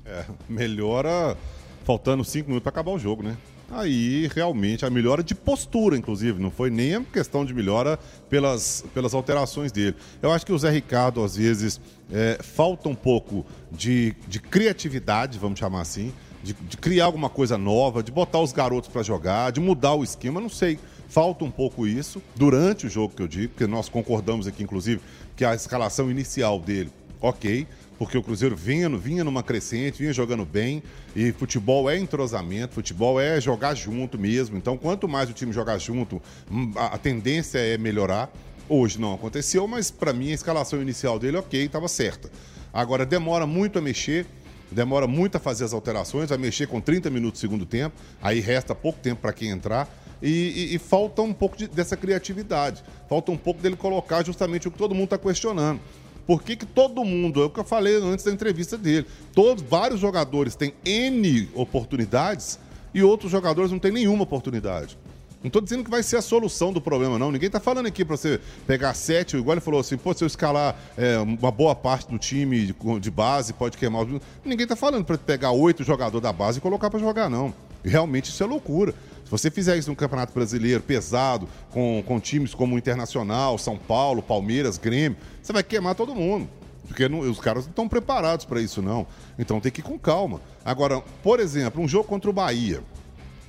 É, melhora faltando cinco minutos para acabar o jogo, né? Aí realmente a melhora de postura, inclusive, não foi nem a questão de melhora pelas, pelas alterações dele. Eu acho que o Zé Ricardo, às vezes, é, falta um pouco de, de criatividade, vamos chamar assim de, de criar alguma coisa nova, de botar os garotos para jogar, de mudar o esquema, não sei. Falta um pouco isso durante o jogo que eu digo, porque nós concordamos aqui, inclusive, que a escalação inicial dele, ok, porque o Cruzeiro vinha, vinha numa crescente, vinha jogando bem, e futebol é entrosamento, futebol é jogar junto mesmo. Então, quanto mais o time jogar junto, hum, a, tendência é melhorar. Hoje não aconteceu, mas para mim a escalação inicial dele, ok, estava certa. Agora, demora muito a mexer demora muito a fazer as alterações, vai mexer com 30 minutos do segundo tempo, aí resta pouco tempo para quem entrar. E, e, e, falta um pouco de, dessa criatividade. Falta um pouco dele colocar justamente o que todo mundo está questionando. Por que, que todo mundo, é o que eu falei antes da entrevista dele, todos, vários jogadores têm N oportunidades e outros jogadores não têm nenhuma oportunidade. Não estou dizendo que vai ser a solução do problema, não. Ninguém está falando aqui para você pegar sete, igual ele falou assim, pô, se eu escalar é, uma boa parte do time de, base, pode queimar. Ninguém está falando para pegar oito jogadores da base e colocar para jogar, não. Realmente isso é loucura. Se você fizer isso no Campeonato Brasileiro, pesado, com, com times como o Internacional, São Paulo, Palmeiras, Grêmio, você vai queimar todo mundo. Porque não, os caras não estão preparados para isso, não. Então tem que ir com calma. Agora, por exemplo, um jogo contra o Bahia,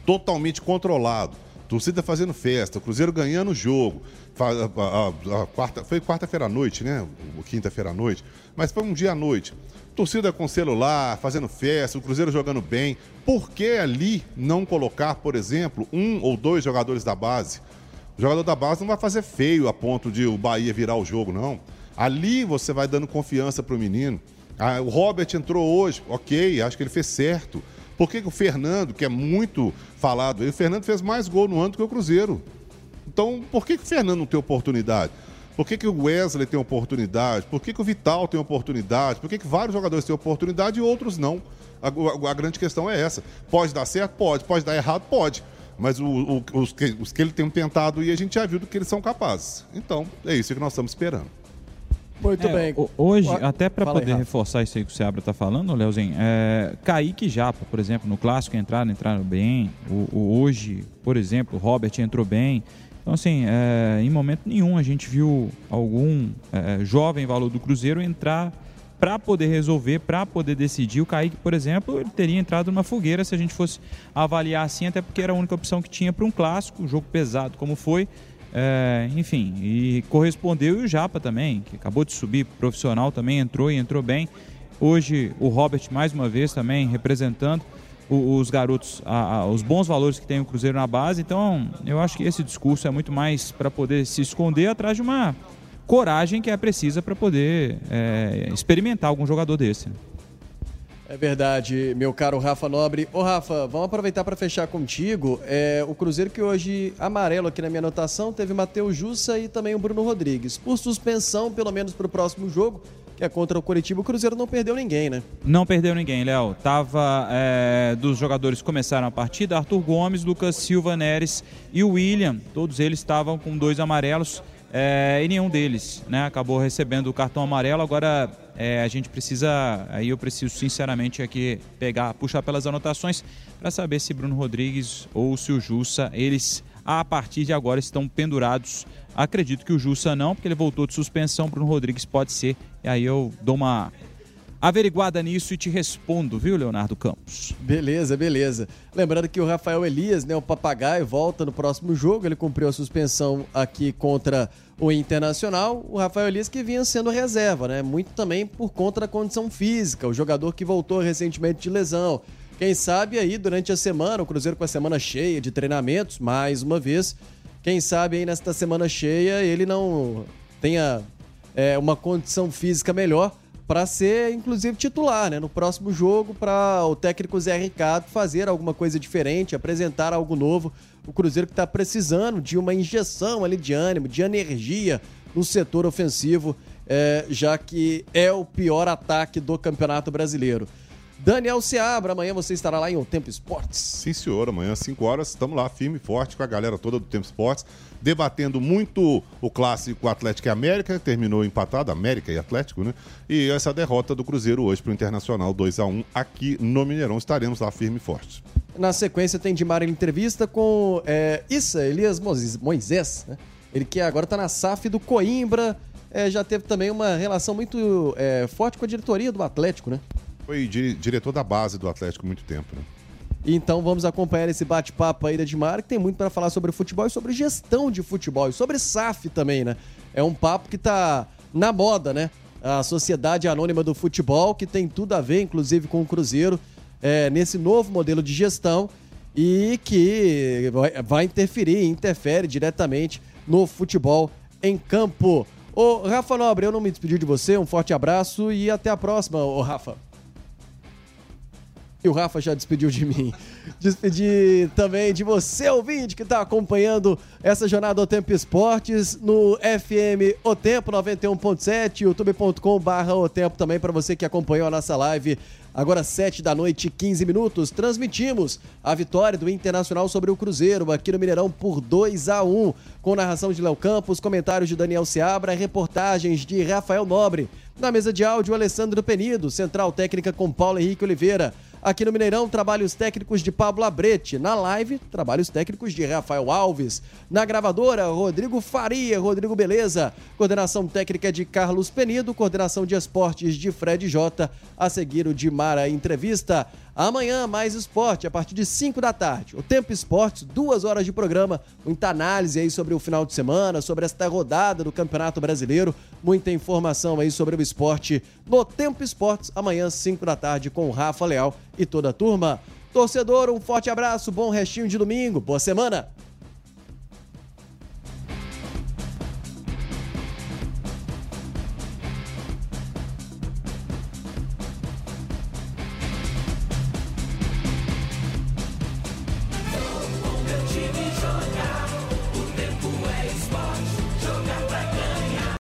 totalmente controlado torcida fazendo festa, o Cruzeiro ganhando o jogo. A, a, a, quarta, foi quarta-feira à noite, né? Quinta-feira à noite. Mas foi um dia à noite. Torcida com celular, fazendo festa, o Cruzeiro jogando bem. Por que ali não colocar, por exemplo, um ou dois jogadores da base? O jogador da base não vai fazer feio a ponto de o Bahia virar o jogo, não. Ali você vai dando confiança para o menino. Ah, o Robert entrou hoje, ok, acho que ele fez certo. Por que, que o Fernando, que é muito falado, o Fernando fez mais gol no ano do que o Cruzeiro? Então, por que, que o Fernando não tem oportunidade? Por que, que o Wesley tem oportunidade? Por que, que o Vital tem oportunidade? Por que, que vários jogadores têm oportunidade e outros não? A, a, a, grande questão é essa. Pode dar certo? Pode. Pode dar errado? Pode. Mas o, o, os, que, os que ele tem tentado e a gente já viu do que eles são capazes. Então, é isso que nós estamos esperando. Muito é, bem. Hoje, até para poder aí, reforçar isso aí que o Seabra está falando, Leozinho, é, Kaique e Japa, por exemplo, no clássico entraram, entraram bem. O, o hoje, por exemplo, o Robert entrou bem. Então, assim, é, em momento nenhum a gente viu algum é, jovem valor do Cruzeiro entrar para poder resolver, para poder decidir. O Kaique, por exemplo, ele teria entrado numa fogueira se a gente fosse avaliar assim, até porque era a única opção que tinha para um clássico, um jogo pesado como foi. É, enfim, e correspondeu e o Japa também, que acabou de subir profissional também, entrou e entrou bem. Hoje o Robert mais uma vez também representando os garotos, a, a, os bons valores que tem o Cruzeiro na base. Então, eu acho que esse discurso é muito mais para poder se esconder atrás de uma coragem que é precisa para poder é, experimentar algum jogador desse. É verdade, meu caro Rafa Nobre. Ô Rafa, vamos aproveitar para fechar contigo. É, o Cruzeiro que hoje, amarelo aqui na minha anotação, teve Matheus Jussa e também o Bruno Rodrigues. Por suspensão, pelo menos para o próximo jogo, que é contra o Curitiba, o Cruzeiro não perdeu ninguém, né? Não perdeu ninguém, Léo. Tava é, dos jogadores que começaram a partida, Arthur Gomes, Lucas Silva Neres e o William. Todos eles estavam com dois amarelos é, e nenhum deles né, acabou recebendo o cartão amarelo. Agora é, a gente precisa, aí eu preciso sinceramente aqui pegar, puxar pelas anotações para saber se Bruno Rodrigues ou se o Jussa, eles a partir de agora estão pendurados. Acredito que o Jussa não, porque ele voltou de suspensão. Bruno Rodrigues pode ser. E aí eu dou uma averiguada nisso e te respondo, viu, Leonardo Campos? Beleza, beleza. Lembrando que o Rafael Elias, né, o papagaio, volta no próximo jogo. Ele cumpriu a suspensão aqui contra o Internacional. O Rafael Elias que vinha sendo reserva, né? Muito também por conta da condição física. O jogador que voltou recentemente de lesão. Quem sabe aí durante a semana, o Cruzeiro com a semana cheia de treinamentos, mais uma vez. Quem sabe aí nesta semana cheia ele não tenha é, uma condição física melhor para ser, inclusive, titular, né? No próximo jogo, para o técnico Zé Ricardo fazer alguma coisa diferente, apresentar algo novo. O Cruzeiro que está precisando de uma injeção ali de ânimo, de energia no setor ofensivo, é, já que é o pior ataque do Campeonato Brasileiro. Daniel Seabra, amanhã você estará lá em O Tempo Esportes. Sim, senhor. Amanhã, às 5 horas, estamos lá, firme e forte, com a galera toda do Tempo Esportes, debatendo muito o clássico Atlético e América, terminou empatado, América e Atlético, né? E essa derrota do Cruzeiro hoje para o Internacional 2 a 1 aqui no Mineirão. Estaremos lá firme e forte. Na sequência tem de Mara entrevista com é, Issa Elias Moisés, né? Ele que agora está na SAF do Coimbra, é, já teve também uma relação muito é, forte com a diretoria do Atlético, né? Foi di diretor da base do Atlético muito tempo, né? Então vamos acompanhar esse bate-papo aí da Edmar, que tem muito para falar sobre futebol e sobre gestão de futebol e sobre SAF também, né? É um papo que tá na moda, né? A Sociedade Anônima do Futebol, que tem tudo a ver, inclusive, com o Cruzeiro, é, nesse novo modelo de gestão e que vai interferir, interfere diretamente no futebol em campo. Ô, Rafa Nobre, eu não me despedi de você, um forte abraço e até a próxima, ô Rafa. E o Rafa já despediu de mim. <laughs> Despedir também de você, ouvinte, que está acompanhando essa jornada do Tempo Esportes no FM O Tempo 91.7, youtube.com/barra O Tempo também para você que acompanhou a nossa live Agora, 7 da noite, 15 minutos, transmitimos a vitória do Internacional sobre o Cruzeiro aqui no Mineirão por 2 a 1 com narração de Léo Campos, comentários de Daniel Seabra, reportagens de Rafael Nobre. Na mesa de áudio, Alessandro Penido, central técnica com Paulo Henrique Oliveira. Aqui no Mineirão, trabalhos técnicos de Pablo Abrete. Na live, trabalhos técnicos de Rafael Alves. Na gravadora, Rodrigo Faria, Rodrigo Beleza. Coordenação técnica de Carlos Penido. Coordenação de esportes de Fred Jota. A seguir, o de Mara Entrevista. Amanhã, mais esporte, a partir de 5 da tarde. O Tempo Esportes, duas horas de programa, muita análise aí sobre o final de semana, sobre esta rodada do Campeonato Brasileiro, muita informação aí sobre o esporte no Tempo Esportes, amanhã, 5 da tarde, com o Rafa Leal e toda a turma. Torcedor, um forte abraço, bom restinho de domingo, boa semana!